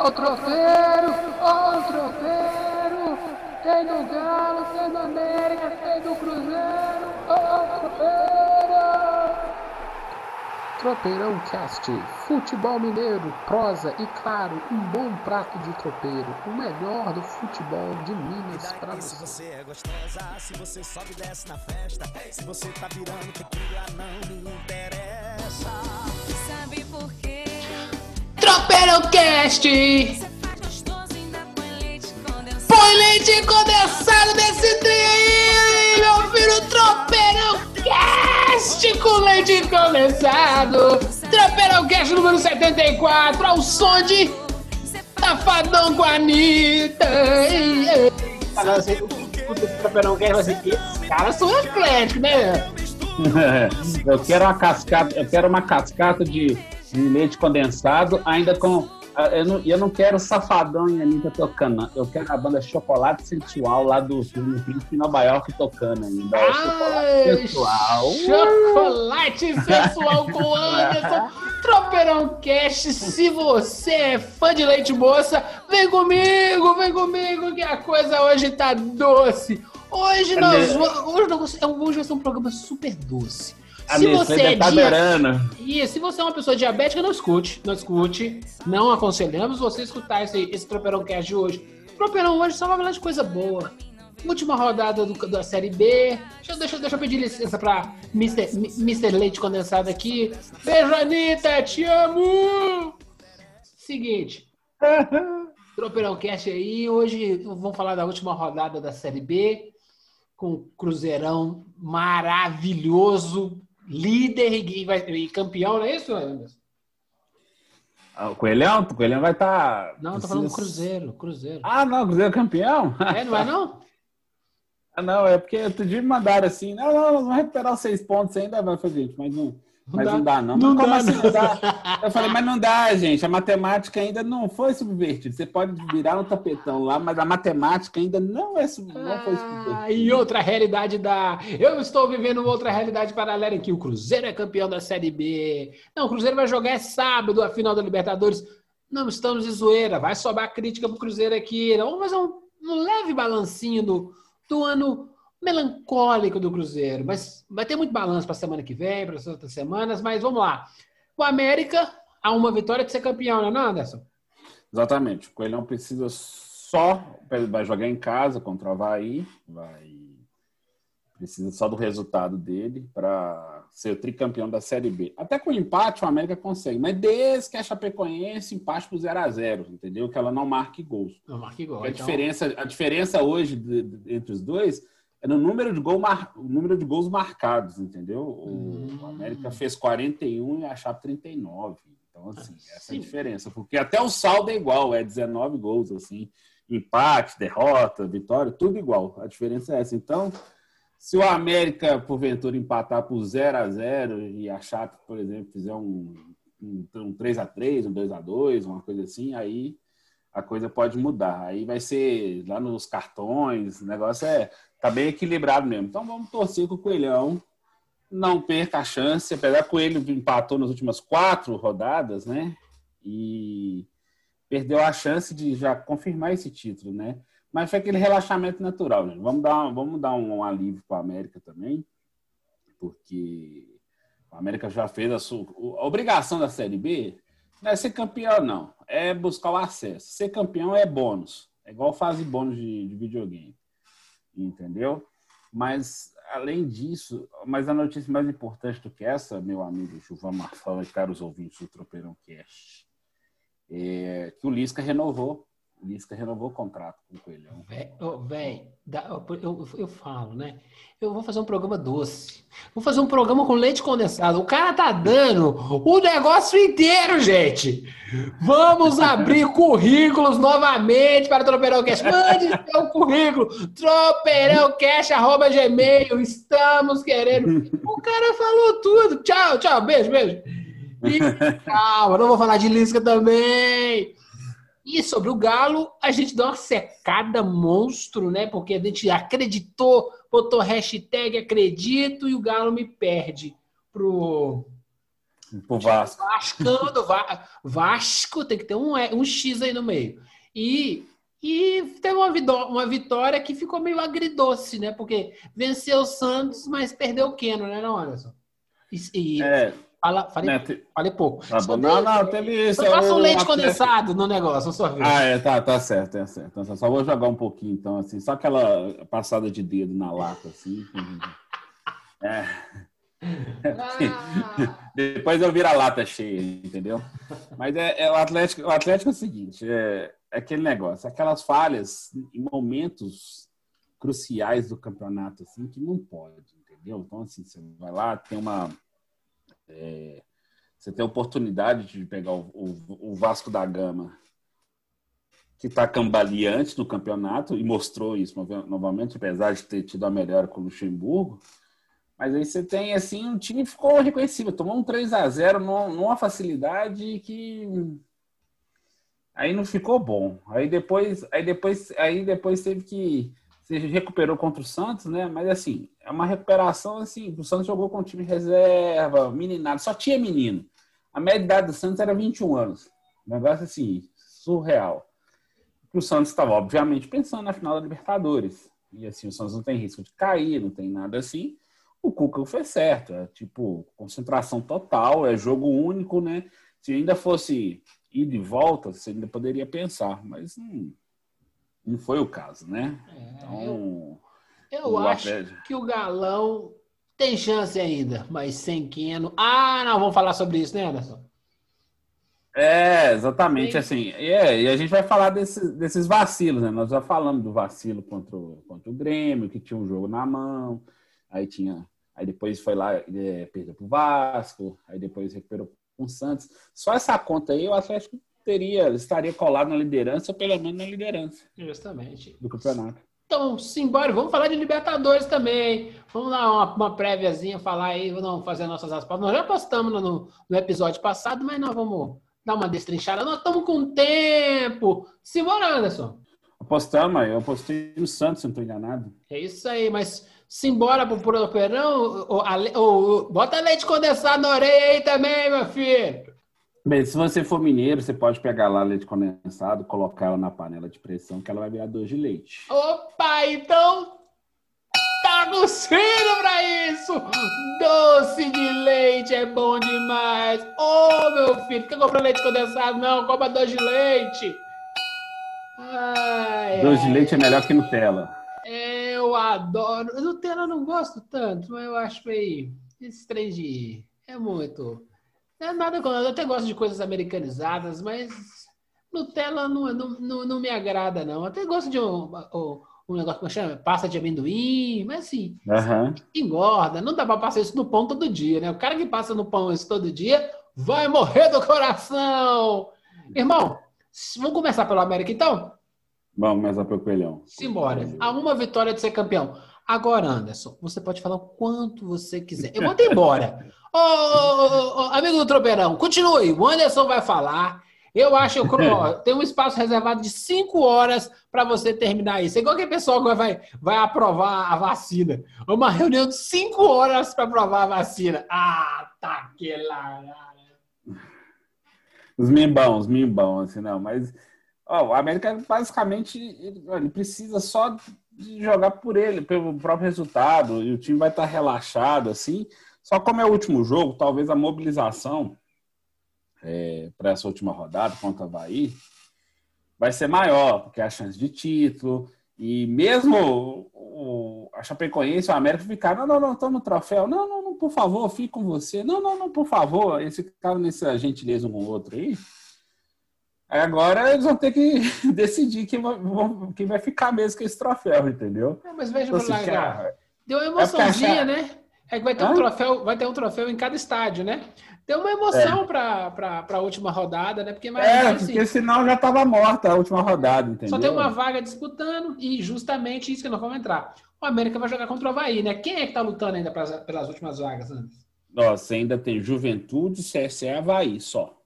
Ó o tropeiro, ó o tropeiro. Tem do Galo, tem do América, tem do Cruzeiro. Ó o tropeiro. Tropeirão Cast, futebol mineiro, prosa e claro, um bom prato de tropeiro, o melhor do futebol de Minas para Se você. você é gostosa, se você sobe e desce na festa, se você tá virando tequila, não me interessa. Sabe por quê? Tropeirão Cast, Você faz gostoso ainda põe leite condensado. nesse trem aí, meu filho, Tropeirão Cast com leite condensado. Tropeirão Cast número 74, ao som de Safadão com a Anitta. Ei, ei. Agora você escuta esse Tropeirão Cast e vai ser caras são né? eu quero uma cascata, eu quero uma cascata de, de leite condensado, ainda com. ah, Eu não, eu não quero safadão e Anitta tocando, não. eu quero a banda Chocolate Sensual lá do filme Príncipe Nova York tocando ainda. Chocolate Ai, Sensual. Chocolate sensual com Anderson. Tropeirão Cast, se você é fã de leite moça, vem comigo, vem comigo, que a coisa hoje tá doce. Hoje nós vamos. Hoje, nós- hoje vai ser um programa super doce. A Se Nestlé você deve é tá beirando. E se você é uma pessoa diabética, não escute. Não escute. Não aconselhamos você escutar esse, esse Tropeirão Cast de hoje. Tropeirão hoje só vai falar de coisa boa. Última rodada do- da Série B. Deixa, eu- deixa, deixa eu pedir licença pra Mr. Mr. Leite Condensado aqui. Beijo, Anitta. Te amo. Seguinte. Tropeirão Cast aí. Hoje vamos falar da última rodada da Série B. Com o Cruzeirão maravilhoso. Líder e, vai- e campeão, não é isso, Anderson? Ah, O Coelhão? O Coelhão vai estar. Não, tô falando do Cruzeiro, Cruzeiro. Ah, não, Cruzeiro é campeão? É, não é não? Ah, não, é porque outro dia me mandaram assim, não, não, nós vamos recuperar os seis pontos ainda, vai fazer, mas não, mas dá. não dá, não. Não dá, assim não. não dá? Eu falei, mas não dá, gente, a matemática ainda não foi subvertida. Você pode virar um tapetão lá, mas a matemática ainda não, é, sub- não foi subvertida. Ah, e outra realidade da. Eu estou vivendo outra realidade paralela em que o Cruzeiro é campeão da Série B. Não, o Cruzeiro vai jogar é sábado a final da Libertadores. Não estamos de zoeira. Vai sobrar crítica pro Cruzeiro aqui. Vamos fazer um, um leve balancinho do, do ano melancólico do Cruzeiro. Mas vai ter muito balanço para a semana que vem, para as outras semanas. Mas vamos lá. O América há uma vitória de ser campeão, não é, Anderson? Exatamente, o Coelhão precisa só, vai jogar em casa contra o Havaí, vai, precisa só do resultado dele para ser o tricampeão da Série B. Até com empate o América consegue, mas desde que a Chapecoense empate por 0 a 0 entendeu? Que ela não marque gols. Não, marque gol. a, então- diferença, a diferença hoje de- de- entre os dois é no número de, gol mar, o número de gols marcados, entendeu? O Hum. América fez 41 e a Chape 39. Então, assim, essa é a diferença. Porque até o saldo é igual, é 19 gols, assim. Empate, derrota, vitória, tudo igual. A diferença é essa. Então, se o América, porventura, empatar por 0 a 0 e a Chape, por exemplo, fizer um, um, um 3 a 3 um 2 a 2 uma coisa assim, aí a coisa pode mudar. Aí vai ser lá nos cartões, o negócio é tá bem equilibrado mesmo. Então vamos torcer com o Coelhão não perca a chance, apesar que o Coelho empatou nas últimas quatro rodadas, né? E perdeu a chance de já confirmar esse título, né? Mas foi aquele relaxamento natural, gente. Vamos dar, vamos dar um, alívio para a América também, porque a América já fez a sua a obrigação da Série B não é ser campeão, não. É buscar o acesso. Ser campeão é bônus. É igual fase bônus de, de videogame. Entendeu? Mas, além disso, mas a notícia mais importante do que essa, meu amigo Gilvan Marfão e caros ouvintes do Tropeirão Cast, é que o Lisca renovou. O Lisca renovou o contrato com o Coelhão. Véi, eu, eu- falo, né? Eu vou fazer um programa doce. Vou fazer um programa com leite condensado. O cara tá dando o negócio inteiro, gente. Vamos abrir currículos novamente para o Tropeirão Cash. Mande seu currículo. Tropeirãocast.gmail. Estamos querendo. O cara falou tudo. Tchau, tchau. Beijo, beijo. E, calma, não vou falar de Lisca também. E sobre o Galo, a gente deu uma secada monstro, né? Porque a gente acreditou, botou hashtag acredito e o Galo me perde pro, Pro Vasco. Vascando, Va- Vasco tem que ter um, um X aí no meio. E, e teve uma, vidó- uma vitória que ficou meio agridoce, né? Porque venceu o Santos, mas perdeu o Keno, né, não, Anderson? E, e É, fala, falei, né, falei pouco. tá bom. Não, não, teve isso. Passa um leite condensado no negócio, um sorvete. Ah, é, tá, tá certo, tá certo. Então, só vou jogar um pouquinho, então, assim, só aquela passada de dedo na lata, assim. É. Ah, Depois eu viro a lata cheia, entendeu? Mas é, é o Atlético, o Atlético é o seguinte, é, é aquele negócio, aquelas falhas em momentos cruciais do campeonato, assim, que não pode, entendeu? Então, assim, você vai lá, tem uma. É, você tem a oportunidade de pegar o, o- o Vasco da Gama, que está cambaleante no campeonato, e mostrou isso novamente, apesar de ter tido a melhora com o Luxemburgo. Mas aí você tem, assim, um time que ficou reconhecível. Tomou um 3 a 0 numa, numa facilidade que aí não ficou bom. Aí depois, aí depois, aí depois teve que se recuperou contra o Santos, né? Mas assim, é uma recuperação assim, o Santos jogou com o time reserva, meninado, só tinha menino. A média de idade do Santos era 21 anos. Um negócio assim, surreal. O Santos estava, obviamente, pensando na final da Libertadores. E assim, o Santos não tem risco de cair, não tem nada assim o Cuca fez certo. É tipo, concentração total, é jogo único, né? Se ainda fosse ida e volta, você ainda poderia pensar, mas não, não foi o caso, né? é, Então, eu o acho que o Galão tem chance ainda, mas sem Keno. Ah, não, vamos falar sobre isso, né, Anderson? É, exatamente Sim. assim. É, e a gente vai falar desse- desses vacilos, né? Nós já falamos do vacilo contra o, contra o Grêmio, que tinha um jogo na mão, aí tinha. Aí depois foi lá, é, perdeu pro Vasco, aí depois recuperou com o Santos. Só essa conta aí, o Atlético teria, estaria colado na liderança, ou pelo menos na liderança Justamente. do campeonato. Então, simbora, vamos falar de Libertadores também. Vamos dar uma, uma préviazinha, falar aí, vamos fazer nossas aspas. Nós já postamos no, no episódio passado, mas nós vamos dar uma destrinchada. Nós estamos com tempo. Simbora, Anderson. Apostamos, eu apostei no Santos, se não estou enganado. É isso aí, mas simbora pro Properão. O, a le- o- o- bota leite condensado na orelha aí também, meu filho. Bem, se você for mineiro, você pode pegar lá leite condensado, colocar ela na panela de pressão, que ela vai virar doce de leite. Opa, então tá no sino pra isso! Doce de leite é bom demais! Ô, meu filho, quer comprar leite condensado? Não, compra doce de leite! Ai, Doce de leite é melhor que Nutella. Eu adoro. Nutella eu não gosto tanto, mas eu acho meio. Esse trem de. É muito. É nada. Eu até gosto de coisas americanizadas, mas Nutella não, não, não, não me agrada, não. Eu até gosto de um, um, um negócio que chama pasta de amendoim, mas assim, Aham. engorda. Não dá pra passar isso no pão todo dia, né? O cara que passa no pão isso todo dia vai morrer do coração! Irmão, vamos começar pelo América então? Vamos começar pelo coelhão. Simbora. Há uma vitória de ser campeão. Agora, Anderson, você pode falar o quanto você quiser. Eu vou te embora. Ô, ô, ô, ô, amigo do Tropeirão, continue. O Anderson vai falar. Eu acho que tem um espaço reservado de cinco horas para você terminar isso. É igual que pessoal que vai, vai aprovar a vacina. Uma reunião de cinco horas para aprovar a vacina. Ah, tá que lá. Os mimbão, os mimbão, assim, não. Mas ó, o América, basicamente, ele, ele precisa só de jogar por ele, pelo próprio resultado, e o time vai estar relaxado, assim. Só como é o último jogo, talvez a mobilização para essa última rodada contra o Havaí vai ser maior, porque é a chance de título. E mesmo o, a Chapecoense e o América ficaram, não, não, não, estamos no troféu. Não, não, não, por favor, fique com você. Não, não, não, por favor. Eles ficaram nessa gentileza um com o outro aí. Aí agora eles vão ter que decidir quem vão- quem vai ficar mesmo com esse troféu, entendeu? É, mas veja Então, por lá, assim, cara. Deu uma É emoçãozinha, achar- né? É que vai ter um troféu, vai ter um troféu em cada estádio, né? Deu uma emoção pra para para a última rodada, né? Porque É, imagina assim, porque senão já estava morta a última rodada, entendeu? só tem uma vaga disputando e justamente isso que nós vamos entrar. O América vai jogar contra o Havaí, né? Quem é que tá lutando ainda pras- pelas últimas vagas, antes? Nossa, ainda tem Juventude, CSE e Havaí só.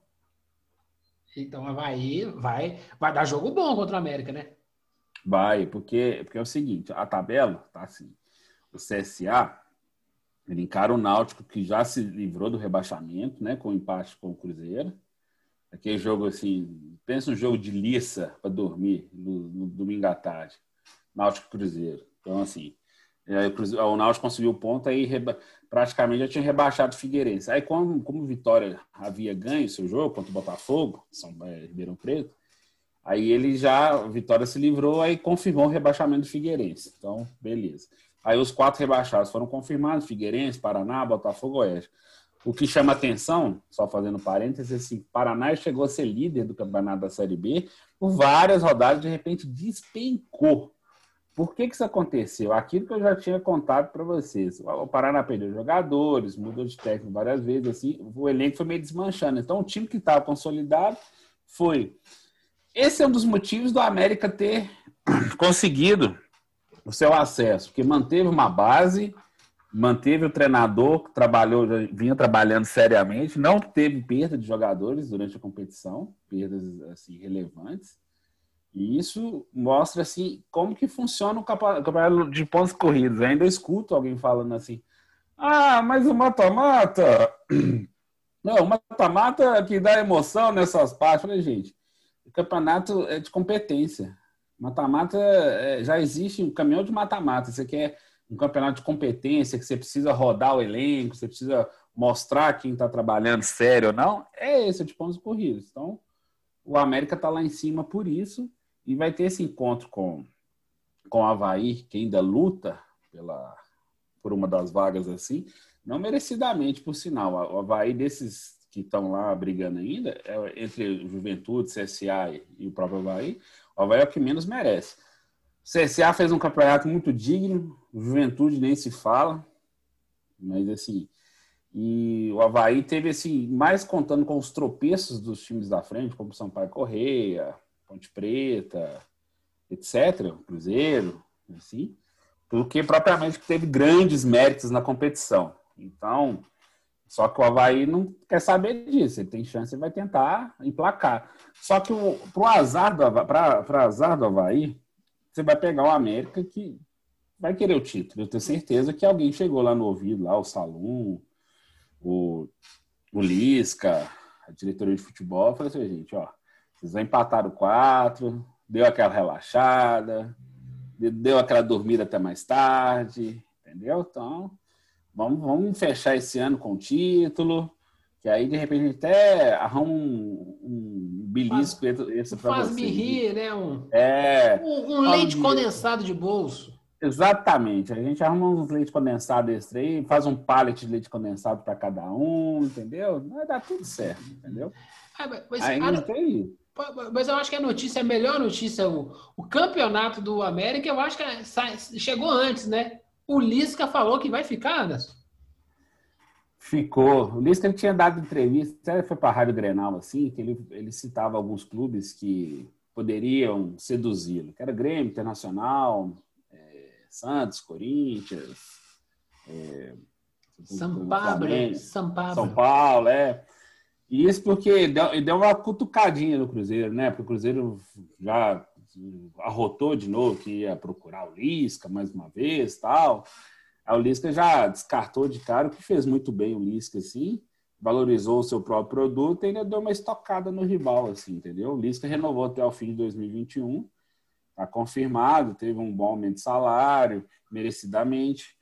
Então Havaí vai, vai dar jogo bom contra o América, né? Vai, porque, porque é o seguinte, a tabela tá assim. O CSA Ele encara o Náutico, que já se livrou do rebaixamento, né? Com empate com o Cruzeiro. Aquele jogo assim, pensa um jogo de liça para dormir no, no, domingo à tarde. Náutico Cruzeiro. Então, assim, o, Náutico conseguiu o ponto, aí praticamente já tinha rebaixado o Figueirense. Aí, como, como Vitória havia ganho seu jogo contra o Botafogo, São é, Ribeirão Preto, aí ele já, o Vitória se livrou, aí confirmou o rebaixamento do Figueirense. Então, beleza. Aí os quatro rebaixados foram confirmados: Figueirense, Paraná, Botafogo, Oeste. O que chama atenção, só fazendo parênteses, assim, Paraná chegou a ser líder do campeonato da Série B por várias rodadas, de repente despencou. Por que, que isso aconteceu? Aquilo que eu já tinha contado para vocês. O Paraná perdeu jogadores, mudou de técnico várias vezes, assim, o elenco foi meio desmanchando. Então, o time que estava consolidado foi. Esse é um dos motivos do América ter conseguido o seu acesso, porque manteve uma base, manteve o treinador que trabalhou, vinha trabalhando seriamente, não teve perda de jogadores durante a competição, perdas assim relevantes. E isso mostra assim como que funciona o campeonato de pontos corridos. Eu ainda escuto alguém falando assim: "Ah, mas o mata-mata, não, o mata-mata que dá emoção nessas partes". Falei, gente, o campeonato é de competência. Mata-mata é, já existe um caminhão de mata-mata. Você quer um campeonato de competência que você precisa rodar o elenco, você precisa mostrar quem está trabalhando sério ou não. É esse tipo de corridos. Então, o América está lá em cima por isso e vai ter esse encontro com, com o Havaí, que ainda luta pela, por uma das vagas assim, não merecidamente, por sinal. O Havaí desses que estão lá brigando ainda, é, entre Juventude, CSA e o próprio Havaí, o Havaí é o que menos merece. O CSA fez um campeonato muito digno, Juventude nem se fala, mas assim. E o Havaí teve assim, mais contando com os tropeços dos times da frente, como Sampaio Correia, Ponte Preta, etc., Cruzeiro, assim, porque propriamente teve grandes méritos na competição. Então, só que o Havaí não quer saber disso. Ele tem chance e vai tentar emplacar. Só que para o azar, do, pra, azar do Havaí, você vai pegar o América que vai querer o título. Eu tenho certeza que alguém chegou lá no ouvido, lá, o Salum, o, o Lisca, a diretoria de futebol, falou assim, gente, ó, vocês vão empatar o 4, deu aquela relaxada, deu aquela dormida até mais tarde, entendeu? Então, Vamos, vamos fechar esse ano com o título, que aí de repente até arruma um, um belisco faz, esse para Faz me rir, né? Um, é, um, um leite condensado de bolso. Exatamente. A gente arruma uns leite condensado extra aí, faz um pallet de leite condensado para cada um, entendeu? Vai dar tudo certo, entendeu? Ah, mas, aí a, tem... mas eu acho que a notícia, a melhor notícia, o, o campeonato do América, eu acho que é, chegou antes, né? O Lisca falou que vai ficar, Anderson? Ficou. O Lisca ele tinha dado entrevista, até foi para a Rádio Grenal, assim, que ele, ele citava alguns clubes que poderiam seduzi-lo, que era Grêmio, Internacional, é, Santos, Corinthians, é, São Paulo, né? São Paulo. São Paulo, é. Isso porque deu, deu uma cutucadinha no Cruzeiro, né? Porque o Cruzeiro já arrotou de novo que ia procurar o Lisca mais uma vez tal. O Lisca já descartou de cara, o que fez muito bem o Lisca, assim, valorizou o seu próprio produto e ainda deu uma estocada no rival, assim, entendeu? O Lisca renovou até o fim de 2021, está confirmado, teve um bom aumento de salário, merecidamente.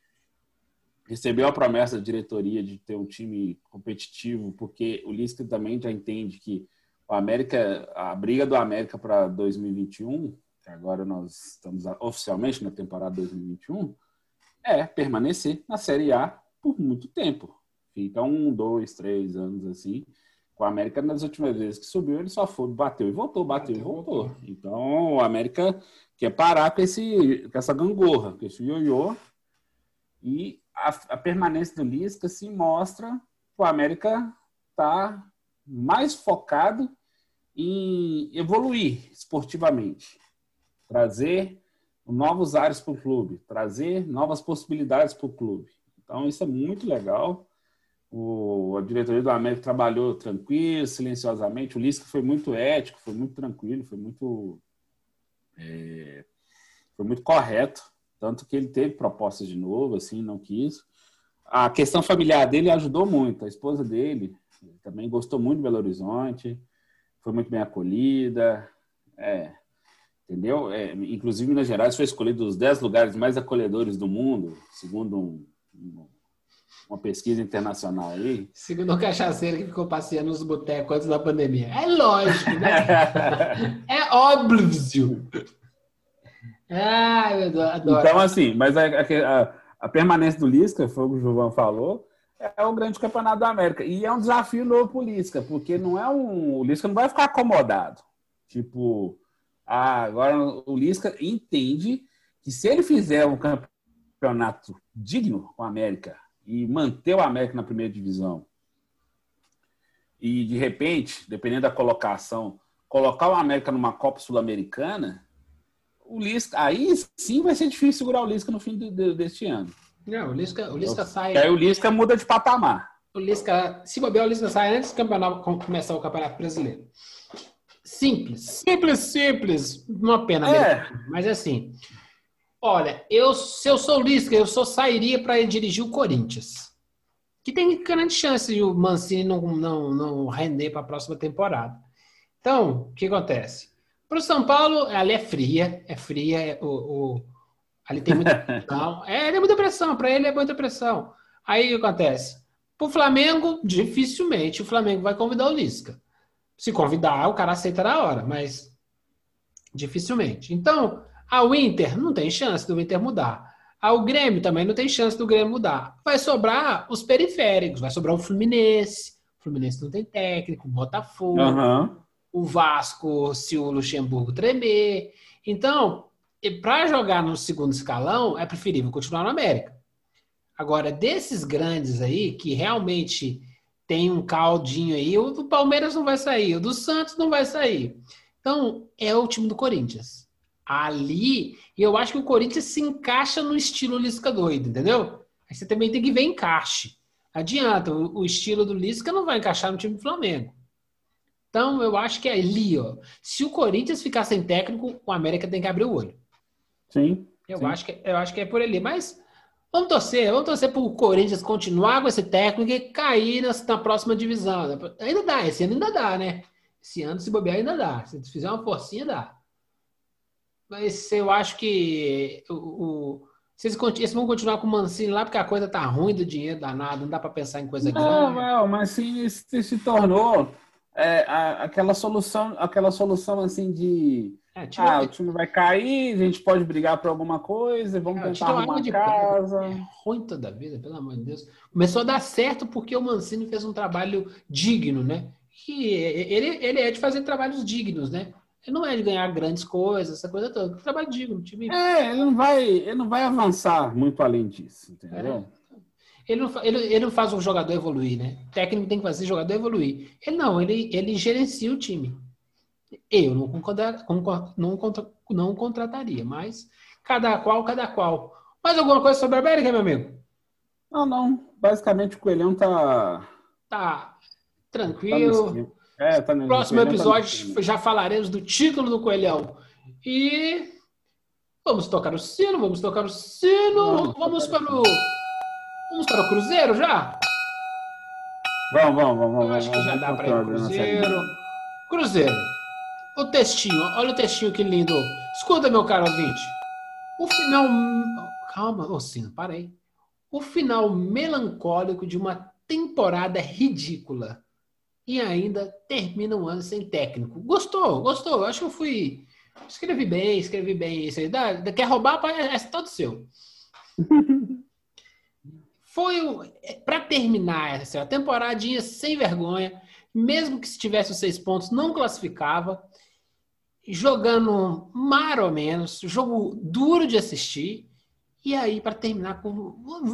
Recebeu a promessa da diretoria de ter um time competitivo, porque o Lisca também já entende que o América, a briga do América para 2021, que agora nós estamos oficialmente na temporada 2021, é permanecer na Série A por muito tempo. Fica um, dois, três anos assim. Com o América, nas últimas vezes que subiu, ele só foi, bateu e voltou, bateu, bateu e voltou. voltou. Então, o América quer parar com, esse, com essa gangorra, com esse ioiô. E a, a permanência do Lisca se mostra que o América está mais focado em evoluir esportivamente, trazer novos ares para o clube, trazer novas possibilidades para o clube. Então, isso é muito legal. O, a diretoria do América trabalhou tranquilo, silenciosamente. O Lisca foi muito ético, foi muito tranquilo, foi muito, é, foi muito correto. Tanto que ele teve propostas de novo, assim, não quis. a questão familiar dele ajudou muito. A esposa dele também gostou muito de Belo Horizonte, foi muito bem acolhida. É, entendeu? É, inclusive, Minas Gerais foi escolhido os 10 lugares mais acolhedores do mundo, segundo um- um- uma pesquisa internacional aí. Segundo o cachaceiro que ficou passeando nos botecos antes da pandemia. É lógico, né? é óbvio. Eu adoro. Então, assim, mas a, a- a permanência do Lisca, foi o que o João falou, é o grande campeonato da América. E é um desafio novo pro Lisca, porque não é um. O Lisca não vai ficar acomodado. Tipo, ah, agora o Lisca entende que se ele fizer um campeonato digno com a América e manter o América na primeira divisão, e de repente, dependendo da colocação, colocar o América numa Copa Sul-Americana, o Lisca, aí sim vai ser difícil segurar o Lisca no fim do- do- deste ano. Não, o Lisca, o Lisca sai. Aí o Lisca muda de patamar. O Lisca, se bobear, o Lisca sai antes do campeonato com- começar o Campeonato Brasileiro. Simples, simples, simples. Uma pena, É. mas assim. Olha, eu, se eu sou o Lisca, eu só sairia para dirigir o Corinthians. Que tem grande chance de o Mancini não, não, não render para a próxima temporada. Então, o que acontece? Para o São Paulo, ali é fria, é fria, é o, o- ali tem muita pressão. É, é muita pressão, para ele é muita pressão. Aí o que acontece? Para o Flamengo, dificilmente o Flamengo vai convidar o Lisca. Se convidar, o cara aceita na hora, mas dificilmente. Então, ao Inter não tem chance do Inter mudar. Ao Grêmio também não tem chance do Grêmio mudar. Vai sobrar os periféricos, vai sobrar o Fluminense. O Fluminense não tem técnico, o Botafogo Aham. O Vasco se o Luxemburgo tremer. Então, para jogar no segundo escalão, é preferível continuar no América. Agora, desses grandes aí, que realmente tem um caldinho aí, o do Palmeiras não vai sair, o do Santos não vai sair. Então, é o time do Corinthians. Ali, eu acho que o Corinthians se encaixa no estilo Lisca doido, entendeu? Aí você também tem que ver encaixe. Adianta, o, estilo do Lisca não vai encaixar no time do Flamengo. Então, eu acho que é ali, ó. Se o Corinthians ficar sem técnico, o América tem que abrir o olho. Sim. Eu, Sim. acho, que, eu acho que é por ali. Mas vamos torcer, vamos torcer para o Corinthians continuar com esse técnico e cair na, na próxima divisão. Ainda dá, esse ano ainda dá, né? Esse ano, se bobear, ainda dá. Se fizer uma forcinha, dá. Mas eu acho que o, o- conti- eles vão continuar com o Mancini lá, porque a coisa tá ruim do dinheiro danado, não dá para pensar em coisa Não, grande. não, mas sim, se, se tornou é, a- aquela solução, aquela solução assim de É, ah, o time vai cair, a gente pode brigar por alguma coisa, vamos É, tentar arrumar de casa. É ruim toda a vida, pelo amor de Deus. Começou a dar certo porque o Mancini fez um trabalho digno, né? Que ele, ele é de fazer trabalhos dignos, né? Ele não é de ganhar grandes coisas, essa coisa toda. Trabalho digno, time. É, ele não vai, ele não vai avançar muito além disso, entendeu? Ele não, ele, ele não faz o jogador evoluir, né? O técnico tem que fazer o jogador evoluir. Ele não, ele, ele gerencia o time. Eu não, concordar, concor- não, contra- não contrataria, mas cada qual, cada qual. Mais alguma coisa sobre a América, meu amigo? Não, não. Basicamente o Coelhão tá. Tá tá tranquilo. esquema. É, tá no Próximo Coelhão tá episódio esquema. já falaremos do título do Coelhão. E vamos tocar o sino, vamos tocar o sino. Vamos Vamos para o vamos para o Cruzeiro já? Vamos, vamos, vamos. Eu vamos, acho que já dá para ir B. Cruzeiro. Cruzeiro. O textinho, olha o textinho que lindo. Escuta, meu caro ouvinte. O final. Calma, ô Sino, para aí. O final melancólico de uma temporada ridícula. E ainda termina um ano sem técnico. Gostou? Gostou? Eu acho que eu fui. Escrevi bem, escrevi bem isso aí. Dá- quer roubar? pode- É todo seu. Foi para terminar essa a temporadinha sem vergonha, mesmo que se tivesse os seis pontos, não classificava, jogando mais ou menos, jogo duro de assistir. E aí, para terminar com.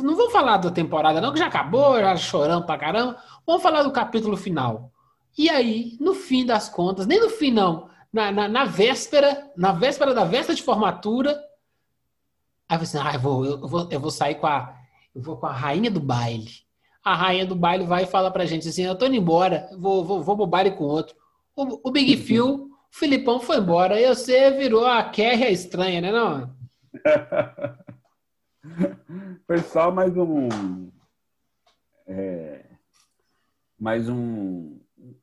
Não vou falar da temporada, não, que já acabou, já chorando pra caramba. Vamos falar do capítulo final. E aí, no fim das contas, nem no fim, não, na, na, na véspera, na véspera da véspera de formatura, aí falei assim: ah, eu vou, eu, vou, eu vou sair com a. Eu vou com a rainha do baile. A rainha do baile vai e fala pra gente assim: eu tô indo embora, vou, vou, vou pro baile com outro. O, o Big Phil, o Filipão foi embora, e você virou a Kerria estranha, né? Não? Foi só mais um, é, mais um,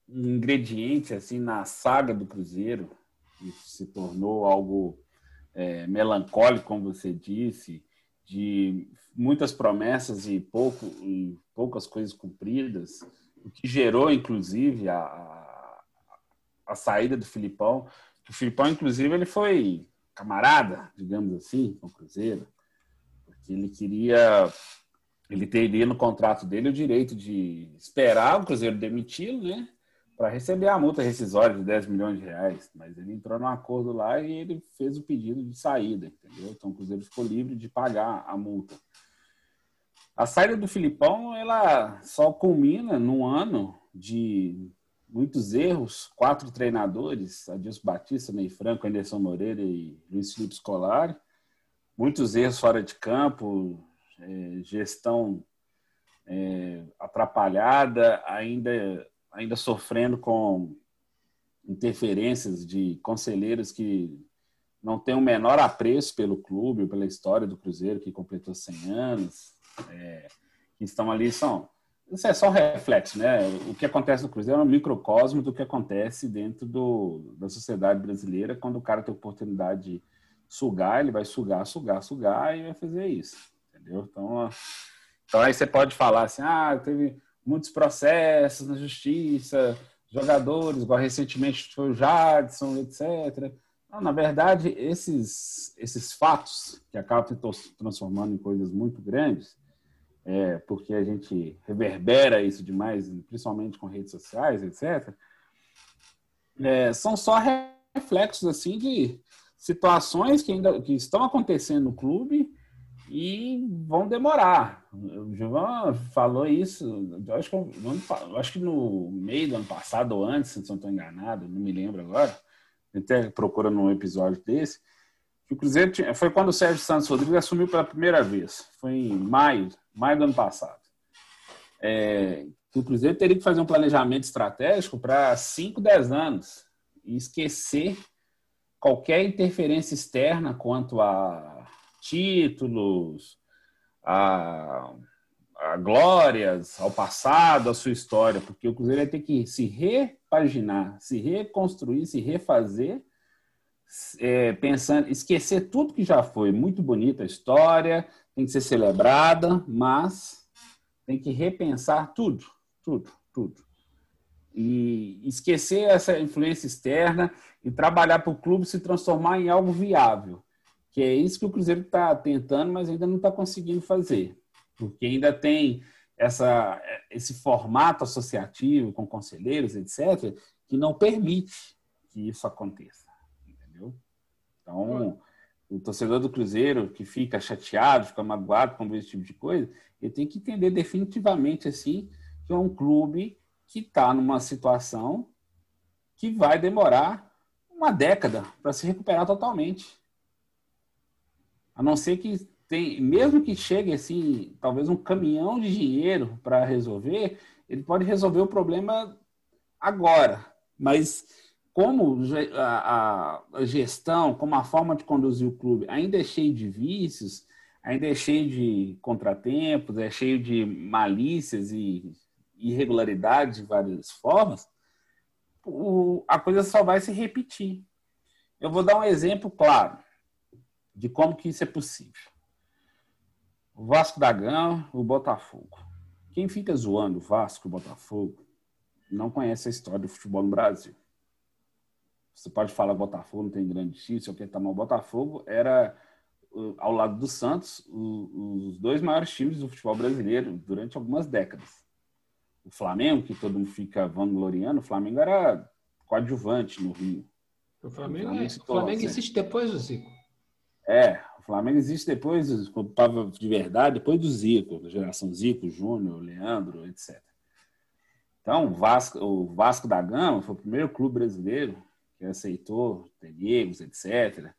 um ingrediente assim na saga do Cruzeiro, que se tornou algo é, melancólico, como você disse, de muitas promessas e, pouco, e poucas coisas cumpridas, o que gerou, inclusive, a, a, a saída do Filipão. O Filipão, inclusive, ele foi camarada, digamos assim, com o Cruzeiro, porque ele queria ele teria no contrato dele o direito de esperar o Cruzeiro demiti-lo, né? Para receber a multa rescisória de 10 milhões de reais. Mas ele entrou num acordo lá e ele fez o pedido de saída, entendeu? Então o Cruzeiro ficou livre de pagar a multa. A saída do Filipão, ela só culmina num ano de muitos erros, quatro treinadores, Adilson Batista, Ney Franco, Anderson Moreira e Luiz Felipe Scolari, muitos erros fora de campo, é, gestão é, atrapalhada, ainda, ainda sofrendo com interferências de conselheiros que não têm o menor apreço pelo clube, pela história do Cruzeiro, que completou 100 anos, é, que estão ali, são... Isso é só reflexo, né? O que acontece no Cruzeiro é um microcosmo do que acontece dentro do, da sociedade brasileira quando o cara tem oportunidade de sugar, ele vai sugar, sugar, sugar e vai fazer isso entendeu? Então, então aí você pode falar assim, ah, teve muitos processos na justiça, jogadores, igual recentemente foi o Jadson, etc. Não, na verdade, esses, esses fatos que acabam se transformando em coisas muito grandes, é, porque a gente reverbera isso demais, principalmente com redes sociais, etc., é, são só reflexos assim de situações que ainda que estão acontecendo no clube e vão demorar. O Gilvan falou isso, acho, que, acho que no meio do ano passado ou antes, se não estou enganado, não me lembro agora, até procura num episódio desse, que o Cruzeiro tinha, foi quando o Sérgio Santos Rodrigues assumiu pela primeira vez, foi em maio, maio do ano passado. É, que o Cruzeiro teria que fazer um planejamento estratégico para 5, 10 anos e esquecer qualquer interferência externa quanto a títulos, a, a glórias, ao passado, à sua história, porque o Cruzeiro vai ter que se repaginar, se reconstruir, se refazer, é, pensando, esquecer tudo que já foi. Muito bonita a história, tem que ser celebrada, mas tem que repensar tudo, tudo, tudo. E esquecer essa influência externa e trabalhar para o clube se transformar em algo viável que é isso que o Cruzeiro está tentando, mas ainda não está conseguindo fazer, porque ainda tem essa, esse formato associativo com conselheiros, etc., que não permite que isso aconteça? Então, o torcedor do Cruzeiro que fica chateado, fica magoado com esse tipo de coisa, ele tem que entender definitivamente assim que é um clube que está numa situação que vai demorar uma década para se recuperar totalmente. A não ser que tem, mesmo que chegue assim, talvez um caminhão de dinheiro para resolver, ele pode resolver o problema agora. Mas como a, a, gestão, como a forma de conduzir o clube ainda é cheio de vícios, ainda é cheio de contratempos, é cheio de malícias e irregularidades de várias formas, o, a coisa só vai se repetir. Eu vou dar um exemplo claro de como que isso é possível. O Vasco da Gama, o Botafogo. Quem fica zoando o Vasco o Botafogo não conhece a história do futebol no Brasil. Você pode falar Botafogo não tem grande título, o que tá, mas o Botafogo era ao lado do Santos os dois maiores times do futebol brasileiro durante algumas décadas. O Flamengo, que todo mundo fica vangloriando, o Flamengo era coadjuvante no Rio. O Flamengo, o Flamengo, é, o Flamengo existe depois do Zico. É, o Flamengo existe depois, de verdade, depois do Zico, da geração Zico, Júnior, Leandro, etc. Então, o Vasco, o Vasco da Gama foi o primeiro clube brasileiro que aceitou negros, etc.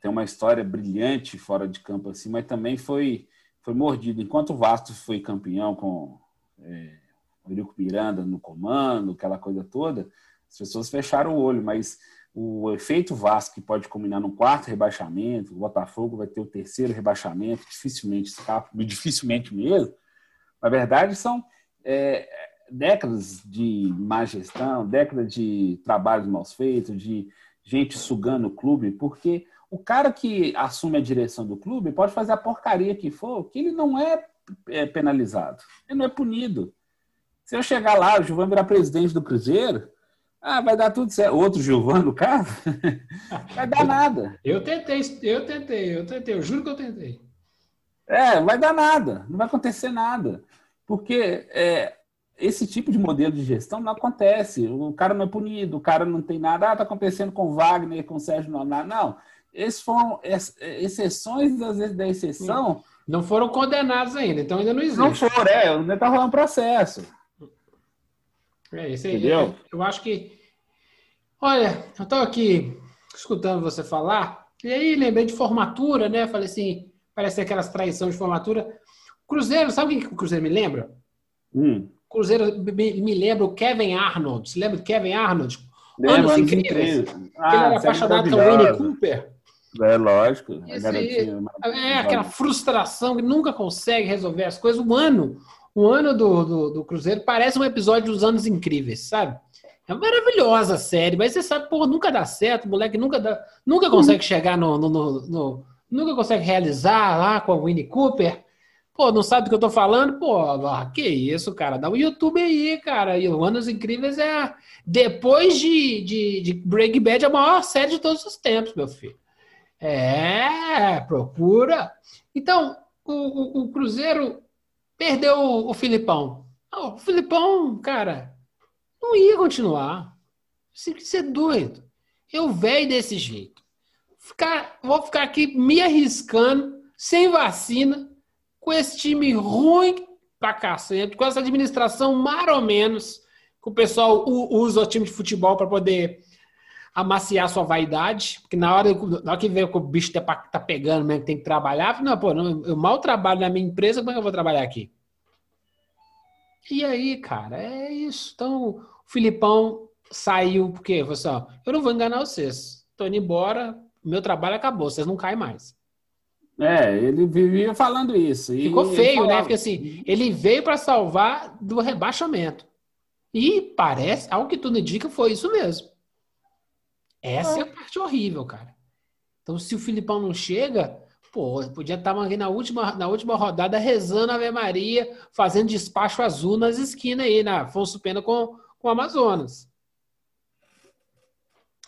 Tem uma história brilhante fora de campo assim, mas também foi, foi mordido. Enquanto o Vasco foi campeão com é, o Eurico Miranda no comando, aquela coisa toda, as pessoas fecharam o olho, mas o efeito Vasco que pode combinar no quarto rebaixamento, o Botafogo vai ter o terceiro rebaixamento, dificilmente escapa, dificilmente mesmo. Na verdade, são é, décadas de má gestão, décadas de trabalhos mal feitos, de gente sugando o clube, porque o cara que assume a direção do clube pode fazer a porcaria que for, que ele não é, é penalizado, ele não é punido. Se eu chegar lá, o Gilvan virar presidente do Cruzeiro, ah, vai dar tudo certo. Outro Gilvan, no caso, vai dar nada. Eu tentei, eu tentei, eu tentei, eu juro que eu tentei. É, vai dar nada, não vai acontecer nada. Porque é, esse tipo de modelo de gestão não acontece. O cara não é punido, o cara não tem nada. Ah, tá acontecendo com o Wagner, com o Sérgio Nonato. Não. Esses foram ex- exceções das vezes da exceção. Não foram condenados ainda, então ainda não existe. Não foram, é, ainda tá rolando processo. É isso aí. Entendeu? Eu, eu acho que. Olha, eu tô aqui escutando você falar, e aí lembrei de formatura, né? Falei assim, parece aquelas traições de formatura. Cruzeiro, sabe o que o Cruzeiro me lembra? Hum. Cruzeiro me, me lembra o Kevin Arnold. Você lembra do Kevin Arnold? Lembra, Anos incríveis. incríveis. que ele era série apaixonado pelo Winnie. Cooper. É lógico. É aquela frustração que nunca consegue resolver as coisas. O ano, o ano do, do, do Cruzeiro parece um episódio dos anos incríveis, sabe? É uma maravilhosa a série, mas você sabe, pô, nunca dá certo, o moleque nunca dá, nunca consegue chegar no, no, no- no- nunca consegue realizar lá com a Winnie Cooper. Pô, não sabe do que eu tô falando? Pô, que isso, cara? Dá um YouTube aí, cara. E o Anos Incríveis é, depois de, de, de Breaking Bad, a maior série de todos os tempos, meu filho. É, procura. Então, o, o- o Cruzeiro perdeu o, o Filipão. Ah, O Filipão, cara, não ia continuar. Você você é doido. Eu velho desse jeito. Ficar, vou ficar aqui me arriscando, sem vacina, com esse time ruim pra cacete, com essa administração mais ou menos, que o pessoal usa o time de futebol para poder amaciar sua vaidade, porque na hora, na hora que vê que o bicho tá, tá pegando mesmo, que tem que trabalhar, não, pô, não, eu mal trabalho na minha empresa, como é que eu vou trabalhar aqui? E aí, cara, é isso. Então, o Filipão saiu, porque, falou assim, eu não vou enganar vocês, tô indo embora, meu trabalho acabou, vocês não caem mais. É, ele vivia falando isso. E Ficou feio, né? Porque assim, ele veio para salvar do rebaixamento. E parece, ao que tudo indica, foi isso mesmo. Essa é a parte horrível, cara. Então, se o Filipão não chega, pô, podia estar aqui na última, na última rodada rezando Ave Maria, fazendo despacho azul nas esquinas aí, na Afonso Pena com, com o Amazonas.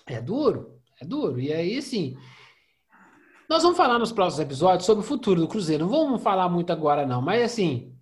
É duro, é duro. E aí, sim, nós vamos falar nos próximos episódios sobre o futuro do Cruzeiro. Não vamos falar muito agora, não, mas assim.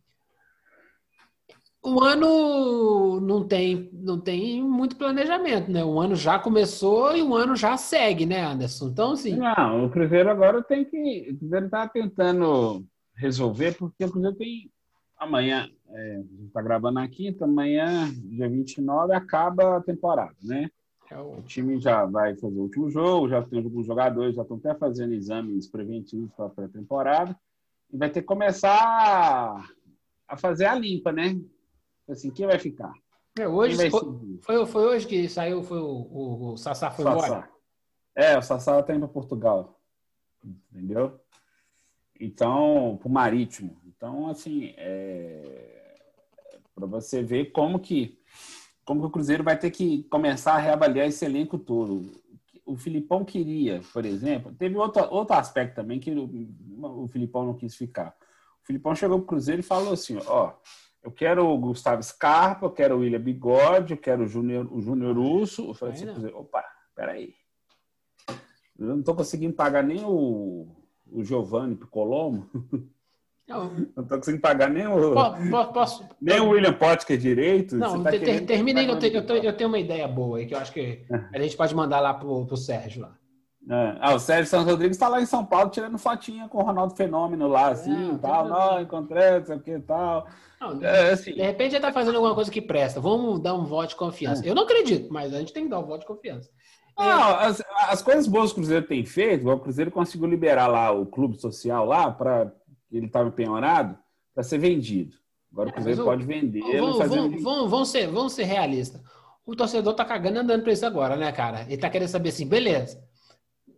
O ano não tem, não tem muito planejamento, né? O ano já começou e o ano já segue, né, Anderson? Então, assim, Não, o Cruzeiro agora tem que. O Cruzeiro está tentando resolver, porque o Cruzeiro tem. Amanhã, é, a gente está gravando na quinta, amanhã, dia 29, acaba a temporada, né? É o- O time já vai fazer o último jogo, já tem alguns jogadores, já estão até fazendo exames preventivos para a pré-temporada. E vai ter que começar a fazer a limpa, né? Assim, quem vai ficar? é, hoje vai foi, foi, foi hoje que saiu, foi o, o, o Sassá foi Sassá. embora. É, o Sassá está indo para Portugal. Entendeu? Então, para o Marítimo. Então, assim, é... para você ver como que, como que o Cruzeiro vai ter que começar a reavaliar esse elenco todo. O Filipão queria, por exemplo, teve outro, outro aspecto também que o, o Filipão não quis ficar. O Filipão chegou para o Cruzeiro e falou assim: ó, eu quero o Gustavo Scarpa, eu quero o William Bigode, eu quero o Júnior o Júnior Urso. Eu falei assim. Cruzeiro, opa, peraí. Eu não estou conseguindo pagar nem o, o Giovanni Picolomo, Não, estou conseguindo pagar nem o, po- po- posso, nem o William Potker direito. Não, tá ter- ter- termina aí eu, te- eu, te- eu tenho uma ideia boa aí, que eu acho que a gente pode mandar lá pro, pro Sérgio lá. É. Ah, o Sérgio Santos Rodrigues está lá em São Paulo tirando fotinha com o Ronaldo Fenômeno lá, assim, e tal. Não, encontrei, não sei o que tal. Não, É, assim, De repente ele tá fazendo alguma coisa que presta. Vamos dar um voto de confiança. Eu não acredito, mas a gente tem que dar um voto de confiança. Não, as, as coisas boas que o Cruzeiro tem feito, o Cruzeiro conseguiu liberar lá o clube social lá, para ele estava empenhorado, para ser vendido. Agora o Cruzeiro É, o- pode vender vamos, vamos ser, vamos ser realistas. O torcedor tá cagando e andando pra isso agora, né, cara? Ele tá querendo saber assim, beleza.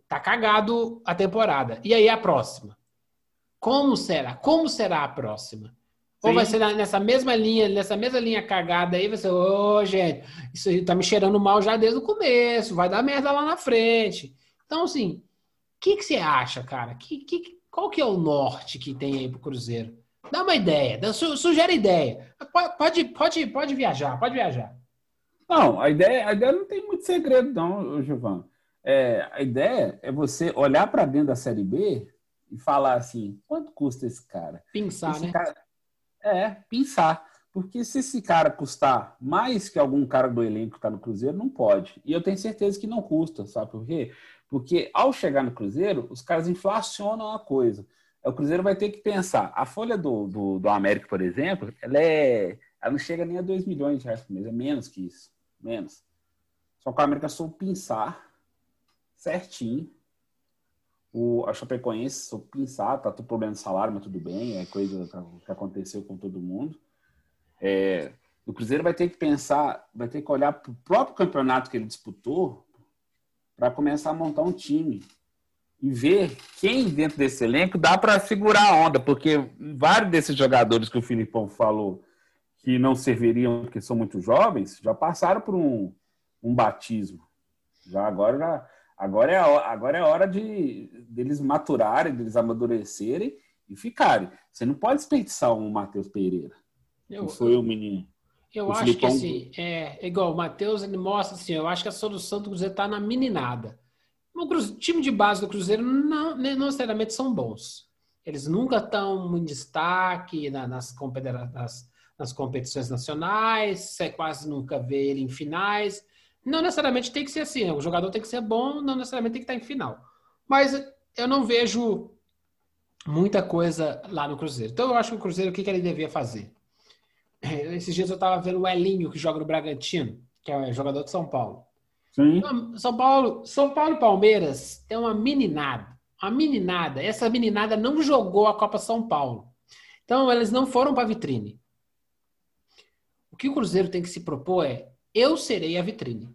Tá cagado a temporada. E aí a próxima? Como será? Como será a próxima? Ou Sim. vai ser nessa mesma linha, nessa mesma linha cagada aí, você, ô, gente, isso aí tá me cheirando mal já desde o começo, vai dar merda lá na frente. Então, assim, o que, que você acha, cara? Que, que, qual que é o norte que tem aí pro Cruzeiro? Dá uma ideia, dá, su- sugere ideia. Pode, pode, pode, viajar, pode viajar. Não, a ideia, a ideia não tem muito segredo, não, Gilvan. É, a ideia é você olhar para dentro da Série B e falar assim: quanto custa esse cara? Pensar, Esse né? cara- é, pensar. Porque se esse cara custar mais que algum cara do elenco que está no Cruzeiro, não pode. E eu tenho certeza que não custa, sabe por quê? Porque ao chegar no Cruzeiro, os caras inflacionam a coisa. O Cruzeiro vai ter que pensar. A folha do, do, do América, por exemplo, ela é. Ela não chega nem a 2 milhões de reais por mês, é menos que isso. Menos. Só que o América soube pensar certinho. O, a Chapecoense soube pensar, tá todo problema de salário, mas tudo bem, é coisa que aconteceu com todo mundo. É, o Cruzeiro vai ter que pensar, vai ter que olhar para o próprio campeonato que ele disputou para começar a montar um time e ver quem dentro desse elenco dá para segurar a onda, porque vários desses jogadores que o Filipão falou que não serviriam porque são muito jovens já passaram por um, um batismo. Já agora já, agora é a, hora- agora é a hora de deles maturarem, deles amadurecerem e ficarem. Você não pode desperdiçar um Matheus Pereira, Eu, que foi o menino. Eu O acho que Filipão- assim, é igual o Matheus, ele mostra assim, eu acho que a solução do Cruzeiro está na meninada. O time de base do Cruzeiro não, não necessariamente são bons. Eles nunca estão em destaque na- nas, nas- nas competições nacionais, você quase nunca vê ele em finais. Não necessariamente tem que ser assim, né? o jogador tem que ser bom, não necessariamente tem que estar em final. Mas eu não vejo muita coisa lá no Cruzeiro. Então eu acho que o Cruzeiro, o que, que ele devia fazer? É, Esses dias eu estava vendo o Elinho, que joga no Bragantino, que é jogador de São Paulo. Sim. São Paulo, São Paulo e Palmeiras tem uma meninada. Uma meninada. Essa meninada não jogou a Copa São Paulo. Então, eles não foram para a vitrine. O que o Cruzeiro tem que se propor é: eu serei a vitrine.